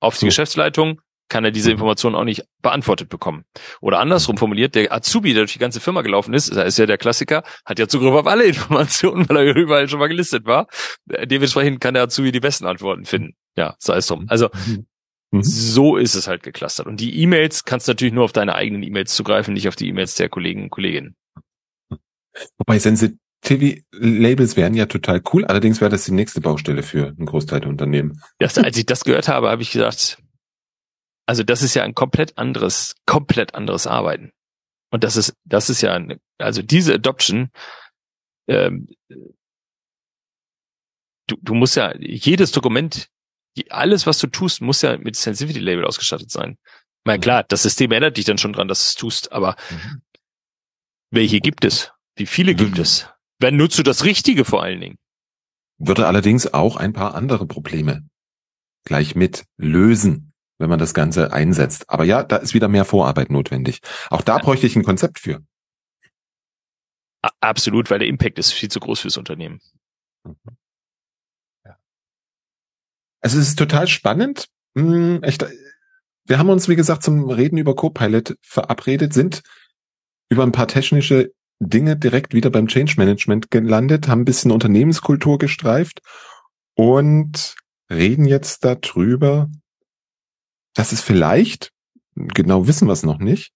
auf die so. Geschäftsleitung, kann er diese mhm. Informationen auch nicht beantwortet bekommen. Oder andersrum formuliert, der Azubi, der durch die ganze Firma gelaufen ist, ist ja der Klassiker, hat ja Zugriff auf alle Informationen, weil er überall schon mal gelistet war. Dementsprechend kann der Azubi die besten Antworten finden. Ja, sei es drum. Also, mhm. Mhm. So ist es halt geclustert. Und die E-Mails kannst du natürlich nur auf deine eigenen E-Mails zugreifen, nicht auf die E-Mails der Kollegen und Kolleginnen. Wobei Sensitivity-Labels wären ja total cool, allerdings wäre das die nächste Baustelle für einen Großteil der Unternehmen. Das, als ich das gehört habe, habe ich gesagt, also das ist ja ein komplett anderes, komplett anderes Arbeiten. Und das ist, das ist ja, eine, also diese Adoption, ähm, du, du musst ja jedes Dokument, alles, was du tust, muss ja mit Sensitivity Label ausgestattet sein. Na mhm. klar, das System erinnert dich dann schon dran, dass du es tust, aber mhm. welche gibt es? Wie viele gibt mhm. es? Wenn nutzt du das Richtige vor allen Dingen? Würde allerdings auch ein paar andere Probleme gleich mit lösen, wenn man das Ganze einsetzt. Aber ja, da ist wieder mehr Vorarbeit notwendig. Auch da bräuchte ich ein Konzept für. Absolut, weil der Impact ist viel zu groß fürs Unternehmen. Mhm. Also es ist total spannend. Hm, echt, wir haben uns, wie gesagt, zum Reden über Copilot verabredet, sind über ein paar technische Dinge direkt wieder beim Change Management gelandet, haben ein bisschen Unternehmenskultur gestreift und reden jetzt darüber, dass es vielleicht, genau wissen wir es noch nicht,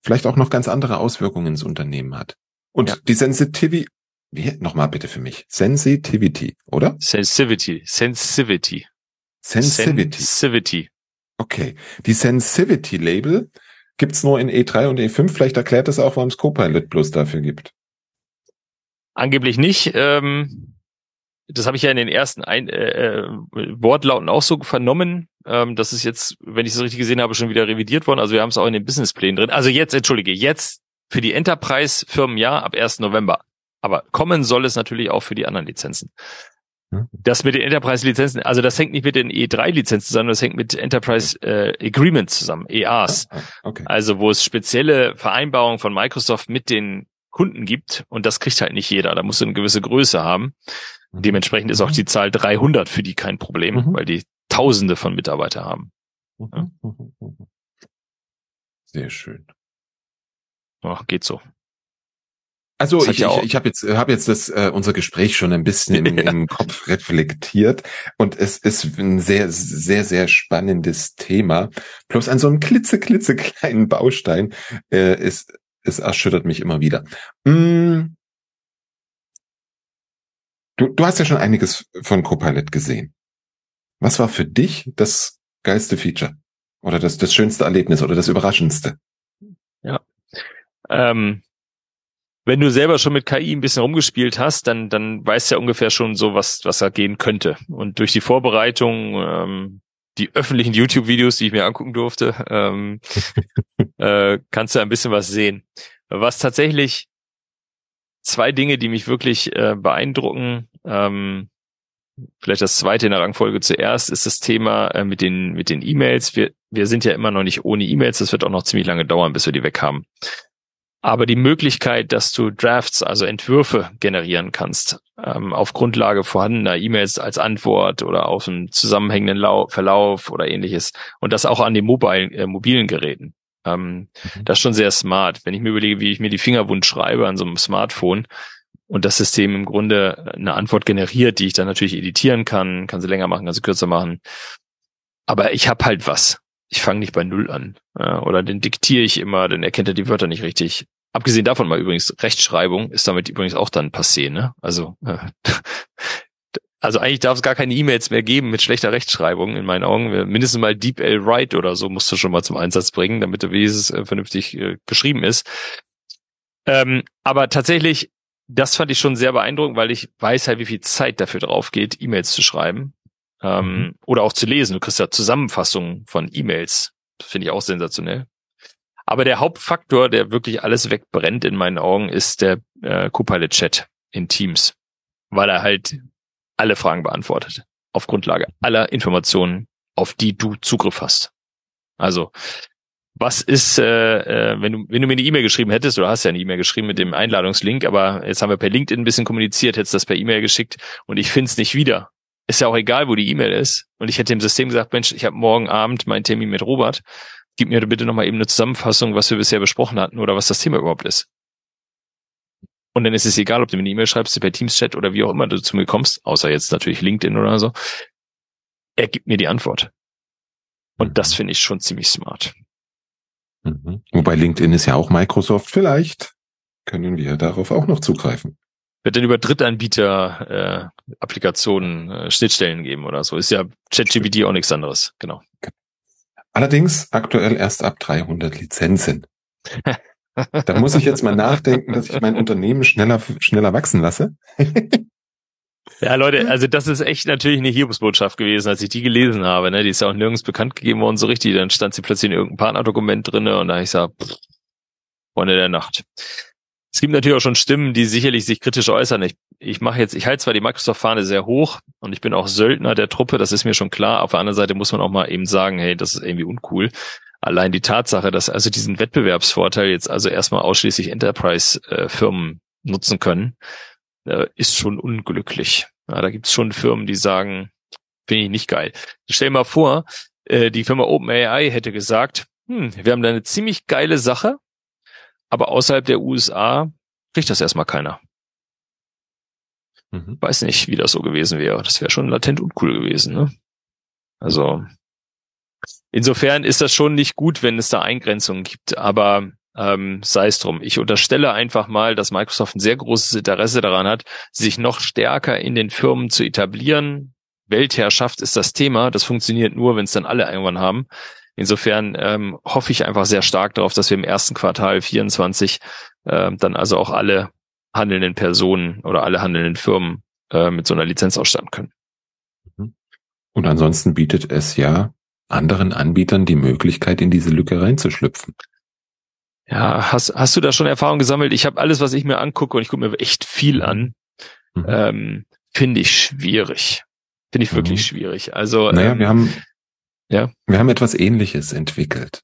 vielleicht auch noch ganz andere Auswirkungen ins Unternehmen hat. Und ja. die Sensitivity, wie, nochmal bitte für mich, Sensitivity, oder? Sensitivity, Sensitivity. Sensivity. Sensivity. Okay. Die Sensivity-Label gibt's nur in E3 und E5. Vielleicht erklärt das auch, warum es Copilot Plus dafür gibt. Angeblich nicht. Ähm, das habe ich ja in den ersten Ein äh, äh, Wortlauten auch so vernommen. Ähm, das ist jetzt, wenn ich es richtig gesehen habe, schon wieder revidiert worden. Also wir haben es auch in den Businessplänen drin. Also jetzt, entschuldige, jetzt für die Enterprise-Firmen ja ab 1. November. Aber kommen soll es natürlich auch für die anderen Lizenzen. Das mit den Enterprise-Lizenzen, also das hängt nicht mit den E3-Lizenzen zusammen, das hängt mit Enterprise äh, Agreements zusammen, EAs. Ah, okay. Also wo es spezielle Vereinbarungen von Microsoft mit den Kunden gibt und das kriegt halt nicht jeder. Da muss eine gewisse Größe haben. Mhm. Dementsprechend ist auch die Zahl 300 für die kein Problem, mhm. weil die Tausende von Mitarbeiter haben. Ja. Sehr schön. Ach, geht so. Also ich, ja ich, ich habe jetzt habe jetzt das äh, unser Gespräch schon ein bisschen im, im Kopf reflektiert und es ist ein sehr sehr sehr spannendes Thema. Plus an so einem klitze klitze kleinen Baustein äh, ist es erschüttert mich immer wieder. Mm. Du, du hast ja schon einiges von Copilot gesehen. Was war für dich das geilste Feature oder das das schönste Erlebnis oder das überraschendste? Ja. Ähm wenn du selber schon mit KI ein bisschen rumgespielt hast, dann, dann weißt du ja ungefähr schon so, was, was da gehen könnte. Und durch die Vorbereitung, ähm, die öffentlichen YouTube-Videos, die ich mir angucken durfte, ähm, äh, kannst du ein bisschen was sehen. Was tatsächlich zwei Dinge, die mich wirklich äh, beeindrucken, ähm, vielleicht das zweite in der Rangfolge zuerst, ist das Thema äh, mit den mit den E-Mails. Wir, wir sind ja immer noch nicht ohne E-Mails, das wird auch noch ziemlich lange dauern, bis wir die weg haben. Aber die Möglichkeit, dass du Drafts, also Entwürfe generieren kannst, ähm, auf Grundlage vorhandener E-Mails als Antwort oder auf einem zusammenhängenden Lau Verlauf oder ähnliches und das auch an den mobilen, äh, mobilen Geräten. Ähm, mhm. Das ist schon sehr smart. Wenn ich mir überlege, wie ich mir die Fingerwund schreibe an so einem Smartphone und das System im Grunde eine Antwort generiert, die ich dann natürlich editieren kann, kann sie länger machen, kann sie kürzer machen. Aber ich habe halt was ich fange nicht bei Null an. Oder den diktiere ich immer, dann erkennt er die Wörter nicht richtig. Abgesehen davon mal übrigens, Rechtschreibung ist damit übrigens auch dann passé, ne? Also, äh, also eigentlich darf es gar keine E-Mails mehr geben mit schlechter Rechtschreibung in meinen Augen. Mindestens mal Deep L Write oder so musst du schon mal zum Einsatz bringen, damit der wenigstens äh, vernünftig äh, geschrieben ist. Ähm, aber tatsächlich, das fand ich schon sehr beeindruckend, weil ich weiß halt, wie viel Zeit dafür drauf geht, E-Mails zu schreiben ähm, mhm. oder auch zu lesen. Du kriegst ja Zusammenfassungen von E-Mails. Das finde ich auch sensationell. Aber der Hauptfaktor, der wirklich alles wegbrennt in meinen Augen, ist der äh, Copilot-Chat in Teams, weil er halt alle Fragen beantwortet auf Grundlage aller Informationen, auf die du Zugriff hast. Also was ist, äh, äh, wenn du wenn du mir eine E-Mail geschrieben hättest, oder hast ja eine E-Mail geschrieben mit dem Einladungslink, aber jetzt haben wir per LinkedIn ein bisschen kommuniziert, hättest das per E-Mail geschickt und ich find's nicht wieder ist ja auch egal, wo die E-Mail ist. Und ich hätte dem System gesagt, Mensch, ich habe morgen Abend meinen Termin mit Robert. Gib mir bitte nochmal eben eine Zusammenfassung, was wir bisher besprochen hatten oder was das Thema überhaupt ist. Und dann ist es egal, ob du mir eine E-Mail schreibst, per Teams-Chat oder wie auch immer du zu mir kommst, außer jetzt natürlich LinkedIn oder so. Er gibt mir die Antwort. Und mhm. das finde ich schon ziemlich smart. Mhm. Wobei LinkedIn ist ja auch Microsoft. Vielleicht können wir darauf auch noch zugreifen. Wird denn über Drittanbieter äh, Applikationen, äh, Schnittstellen geben oder so? Ist ja ChatGPT auch nichts anderes, genau. Allerdings aktuell erst ab 300 Lizenzen. da muss ich jetzt mal nachdenken, dass ich mein Unternehmen schneller, schneller wachsen lasse. Ja, Leute, also das ist echt natürlich eine Hiobsbotschaft gewesen, als ich die gelesen habe. Ne? Die ist ja auch nirgends bekannt gegeben worden so richtig. Dann stand sie plötzlich in irgendeinem Partnerdokument drinne und da ich sag, Freunde der Nacht. Es gibt natürlich auch schon Stimmen, die sicherlich sich kritisch äußern. Ich, ich mache jetzt, ich halte zwar die Microsoft-Fahne sehr hoch und ich bin auch Söldner der Truppe, das ist mir schon klar. Auf der anderen Seite muss man auch mal eben sagen, hey, das ist irgendwie uncool. Allein die Tatsache, dass also diesen Wettbewerbsvorteil jetzt also erstmal ausschließlich Enterprise-Firmen nutzen können, äh, ist schon unglücklich. Ja, da gibt's schon Firmen, die sagen, finde ich nicht geil. Stell dir mal vor, äh, die Firma OpenAI hätte gesagt, hm, wir haben da eine ziemlich geile Sache, aber außerhalb der USA kriegt das erstmal keiner. Mhm. Weiß nicht, wie das so gewesen wäre. Das wäre schon latent uncool gewesen. Ne? Also insofern ist das schon nicht gut, wenn es da Eingrenzungen gibt. Aber ähm, sei es drum. Ich unterstelle einfach mal, dass Microsoft ein sehr großes Interesse daran hat, sich noch stärker in den Firmen zu etablieren. Weltherrschaft ist das Thema. Das funktioniert nur, wenn es dann alle irgendwann haben. Insofern ähm, hoffe ich einfach sehr stark darauf, dass wir im ersten Quartal 24 äh, dann also auch alle handelnden Personen oder alle handelnden Firmen äh, mit so einer Lizenz ausstatten können. Mhm. Und ansonsten bietet es ja anderen Anbietern die Möglichkeit, in diese Lücke reinzuschlüpfen. Ja, hast, hast du da schon Erfahrung gesammelt? Ich habe alles, was ich mir angucke, und ich gucke mir echt viel an, mhm. ähm, finde ich schwierig. Finde ich wirklich mhm. schwierig. Also naja, ähm, wir haben ja, wir haben etwas Ähnliches entwickelt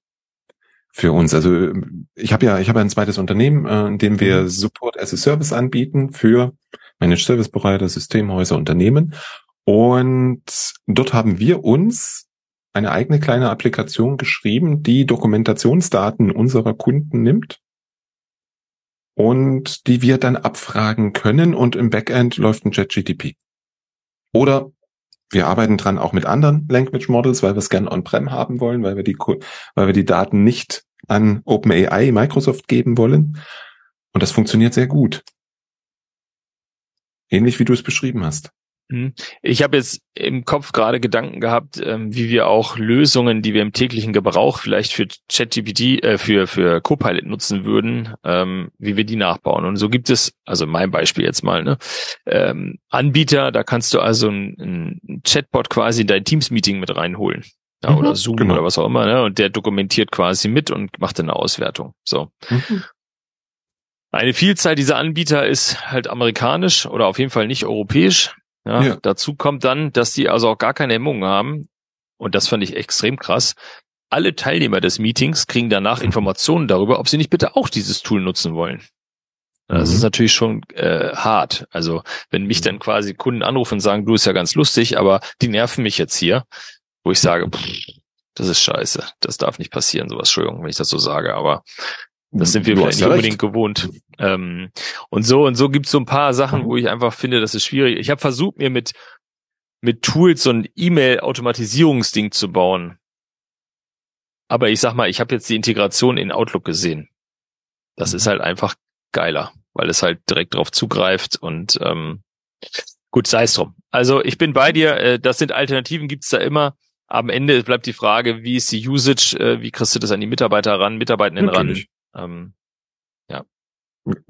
für uns. Also ich habe ja, ich habe ein zweites Unternehmen, äh, in dem wir mhm. Support as a Service anbieten für Managed Service Provider, Systemhäuser, Unternehmen. Und dort haben wir uns eine eigene kleine Applikation geschrieben, die Dokumentationsdaten unserer Kunden nimmt und die wir dann abfragen können und im Backend läuft ein ChatGTP. Oder wir arbeiten dran auch mit anderen Language Models, weil wir es gerne on-prem haben wollen, weil wir die, weil wir die Daten nicht an OpenAI Microsoft geben wollen. Und das funktioniert sehr gut. Ähnlich wie du es beschrieben hast. Mhm. Ich habe jetzt im Kopf gerade Gedanken gehabt, ähm, wie wir auch Lösungen, die wir im täglichen Gebrauch vielleicht für ChatGPT, äh, für für Copilot nutzen würden, ähm, wie wir die nachbauen. Und so gibt es, also mein Beispiel jetzt mal, ne, ähm, Anbieter, da kannst du also ein, ein Chatbot quasi in dein Teams-Meeting mit reinholen. Ja, mhm, oder Zoom genau. oder was auch immer, ne? Und der dokumentiert quasi mit und macht dann eine Auswertung. So. Mhm. Eine Vielzahl dieser Anbieter ist halt amerikanisch oder auf jeden Fall nicht europäisch. Ja, ja. Dazu kommt dann, dass die also auch gar keine Hemmungen haben. Und das fand ich extrem krass. Alle Teilnehmer des Meetings kriegen danach. Informationen darüber, ob sie nicht bitte auch dieses Tool nutzen wollen. Das mhm. ist natürlich schon äh, hart. Also wenn mich mhm. dann quasi Kunden anrufen und sagen, du ist ja ganz lustig, aber die nerven mich jetzt hier, wo ich sage, pff, das ist scheiße, das darf nicht passieren, sowas, Entschuldigung, wenn ich das so sage, aber das sind wir vielleicht nicht unbedingt gewohnt. Ähm, und so und so gibt's so ein paar Sachen, mhm. wo ich einfach finde, das ist schwierig. Ich habe versucht, mir mit mit Tools so ein E-Mail-Automatisierungsding zu bauen. Aber ich sag mal, ich habe jetzt die Integration in Outlook gesehen. Das mhm. ist halt einfach geiler, weil es halt direkt drauf zugreift und ähm, gut, sei es drum. Also ich bin bei dir, äh, das sind Alternativen, gibt's da immer. Am Ende bleibt die Frage, wie ist die Usage, äh, wie kriegst du das an die Mitarbeiter ran, Mitarbeitenden Natürlich. Ähm, ja.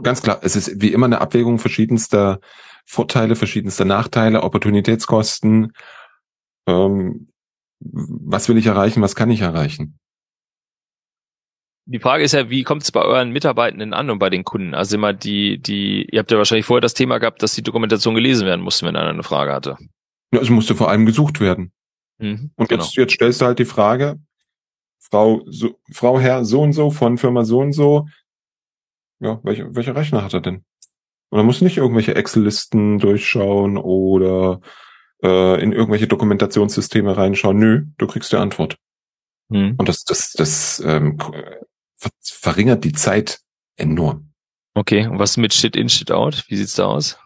Ganz klar, es ist wie immer eine Abwägung verschiedenster Vorteile, verschiedenster Nachteile, Opportunitätskosten. Ähm, was will ich erreichen, was kann ich erreichen? Die Frage ist ja, wie kommt es bei euren Mitarbeitenden an und bei den Kunden? Also immer die, die, ihr habt ja wahrscheinlich vorher das Thema gehabt, dass die Dokumentation gelesen werden musste, wenn einer eine Frage hatte. Ja, es musste vor allem gesucht werden. Mhm, und genau. jetzt, jetzt stellst du halt die Frage, Frau, so, Frau Herr so und so von Firma so und so, ja, welche, welche Rechner hat er denn? Und er muss nicht irgendwelche Excel-Listen durchschauen oder äh, in irgendwelche Dokumentationssysteme reinschauen. Nö, du kriegst die Antwort. Mhm. Und das, das, das ähm, verringert die Zeit enorm. Okay, und was mit Shit in, Shit out? Wie sieht's da aus?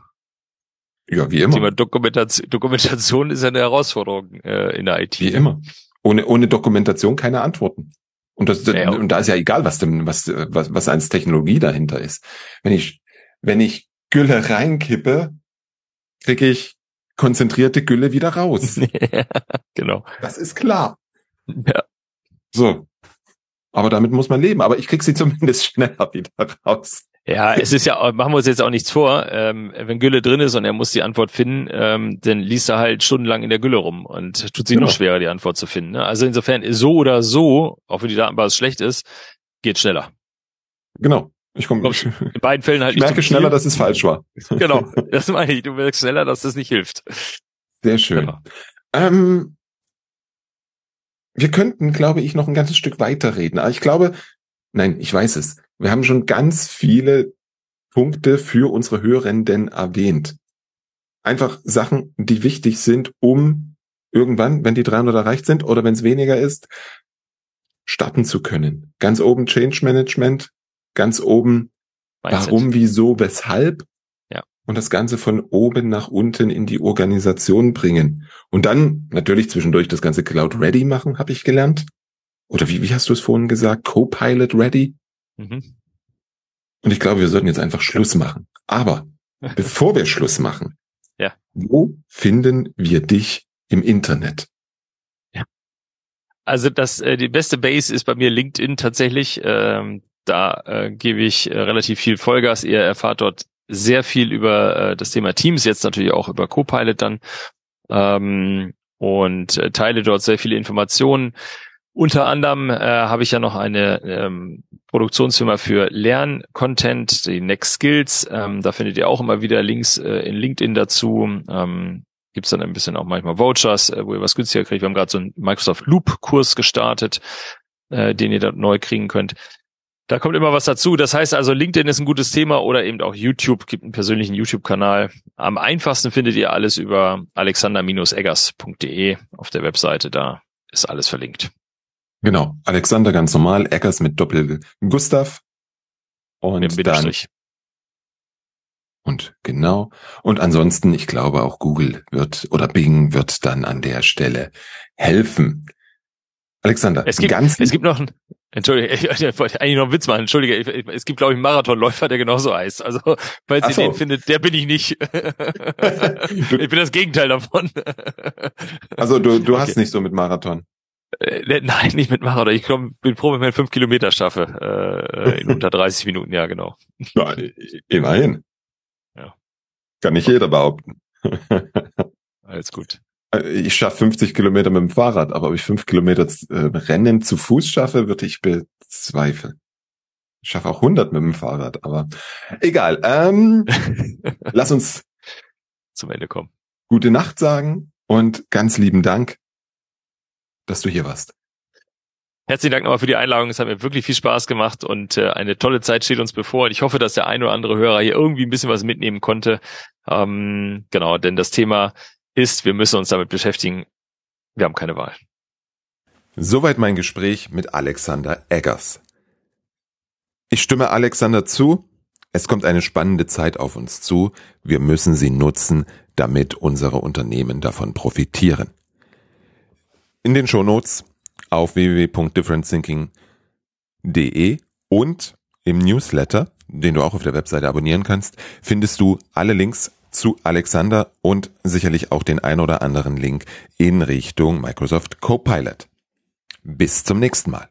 Ja, wie immer. Thema Dokumentation, Dokumentation ist eine Herausforderung äh, in der IT. Wie immer. Ohne, ohne Dokumentation keine Antworten. Und, das, ja, und da ist ja egal, was, denn, was, was, was als Technologie dahinter ist. Wenn ich, wenn ich Gülle reinkippe, kriege ich konzentrierte Gülle wieder raus. genau. Das ist klar. Ja. So. Aber damit muss man leben. Aber ich krieg sie zumindest schneller wieder raus. Ja, es ist ja, machen wir uns jetzt auch nichts vor. Ähm, wenn Gülle drin ist und er muss die Antwort finden, ähm, dann liest er halt stundenlang in der Gülle rum und tut sich genau. noch schwerer, die Antwort zu finden. Ne? Also insofern, so oder so, auch wenn die Datenbasis schlecht ist, geht schneller. Genau. Ich komme in beiden Fällen halt ich merke schneller, dass es falsch war. Genau, das meine ich. Du merkst schneller, dass das nicht hilft. Sehr schön. Genau. Ähm, wir könnten, glaube ich, noch ein ganzes Stück weiterreden. Aber ich glaube, nein, ich weiß es. Wir haben schon ganz viele Punkte für unsere Hörenden erwähnt. Einfach Sachen, die wichtig sind, um irgendwann, wenn die 300 erreicht sind oder wenn es weniger ist, starten zu können. Ganz oben Change Management, ganz oben Mindset. warum, wieso, weshalb. Ja. Und das Ganze von oben nach unten in die Organisation bringen. Und dann natürlich zwischendurch das ganze Cloud Ready machen, habe ich gelernt. Oder wie, wie hast du es vorhin gesagt? Copilot Ready? Mhm. Und ich glaube, wir sollten jetzt einfach Schluss machen. Aber bevor wir Schluss machen, ja. wo finden wir dich im Internet? Ja. Also das, äh, die beste Base ist bei mir LinkedIn tatsächlich. Ähm, da äh, gebe ich äh, relativ viel Vollgas. Ihr erfahrt dort sehr viel über äh, das Thema Teams, jetzt natürlich auch über Copilot dann ähm, und äh, teile dort sehr viele Informationen. Unter anderem äh, habe ich ja noch eine ähm, Produktionsfirma für Lerncontent, die Next Skills. Ähm, da findet ihr auch immer wieder Links äh, in LinkedIn dazu. Ähm, Gibt dann ein bisschen auch manchmal Vouchers, äh, wo ihr was günstiger kriegt. Wir haben gerade so einen Microsoft Loop-Kurs gestartet, äh, den ihr dort neu kriegen könnt. Da kommt immer was dazu. Das heißt also, LinkedIn ist ein gutes Thema oder eben auch YouTube, gibt einen persönlichen YouTube-Kanal. Am einfachsten findet ihr alles über alexander-eggers.de auf der Webseite. Da ist alles verlinkt. Genau. Alexander ganz normal, Eckers mit Doppel Gustav. Und mit dann. Und genau. Und ansonsten, ich glaube auch Google wird oder Bing wird dann an der Stelle helfen. Alexander, es gibt, ganz es gibt noch ein, Entschuldige, ich, ich wollte eigentlich noch einen Witz machen. Entschuldige, ich, es gibt, glaube ich, einen Marathonläufer, der genauso heißt. Also, falls Ach ihr so. den findet, der bin ich nicht. ich bin das Gegenteil davon. also, du, du okay. hast nicht so mit Marathon. Äh, nein, nicht mit Marathon. Ich glaub, bin froh, wenn ich fünf Kilometer schaffe. Äh, in unter 30 Minuten, ja, genau. Ja, immerhin. Ja. Kann nicht jeder behaupten. Alles gut. Äh, ich schaffe 50 Kilometer mit dem Fahrrad, aber ob ich fünf Kilometer äh, Rennen zu Fuß schaffe, würde ich bezweifeln. Ich schaffe auch 100 mit dem Fahrrad, aber egal. Ähm, lass uns zum Ende kommen. Gute Nacht sagen und ganz lieben Dank, dass du hier warst. Herzlichen Dank nochmal für die Einladung. Es hat mir wirklich viel Spaß gemacht und äh, eine tolle Zeit steht uns bevor. Und ich hoffe, dass der ein oder andere Hörer hier irgendwie ein bisschen was mitnehmen konnte. Ähm, genau, denn das Thema ist, wir müssen uns damit beschäftigen. Wir haben keine Wahl. Soweit mein Gespräch mit Alexander Eggers. Ich stimme Alexander zu. Es kommt eine spannende Zeit auf uns zu. Wir müssen sie nutzen, damit unsere Unternehmen davon profitieren. In den Shownotes auf www.differentthinking.de und im Newsletter, den du auch auf der Webseite abonnieren kannst, findest du alle Links zu Alexander und sicherlich auch den ein oder anderen Link in Richtung Microsoft Copilot. Bis zum nächsten Mal.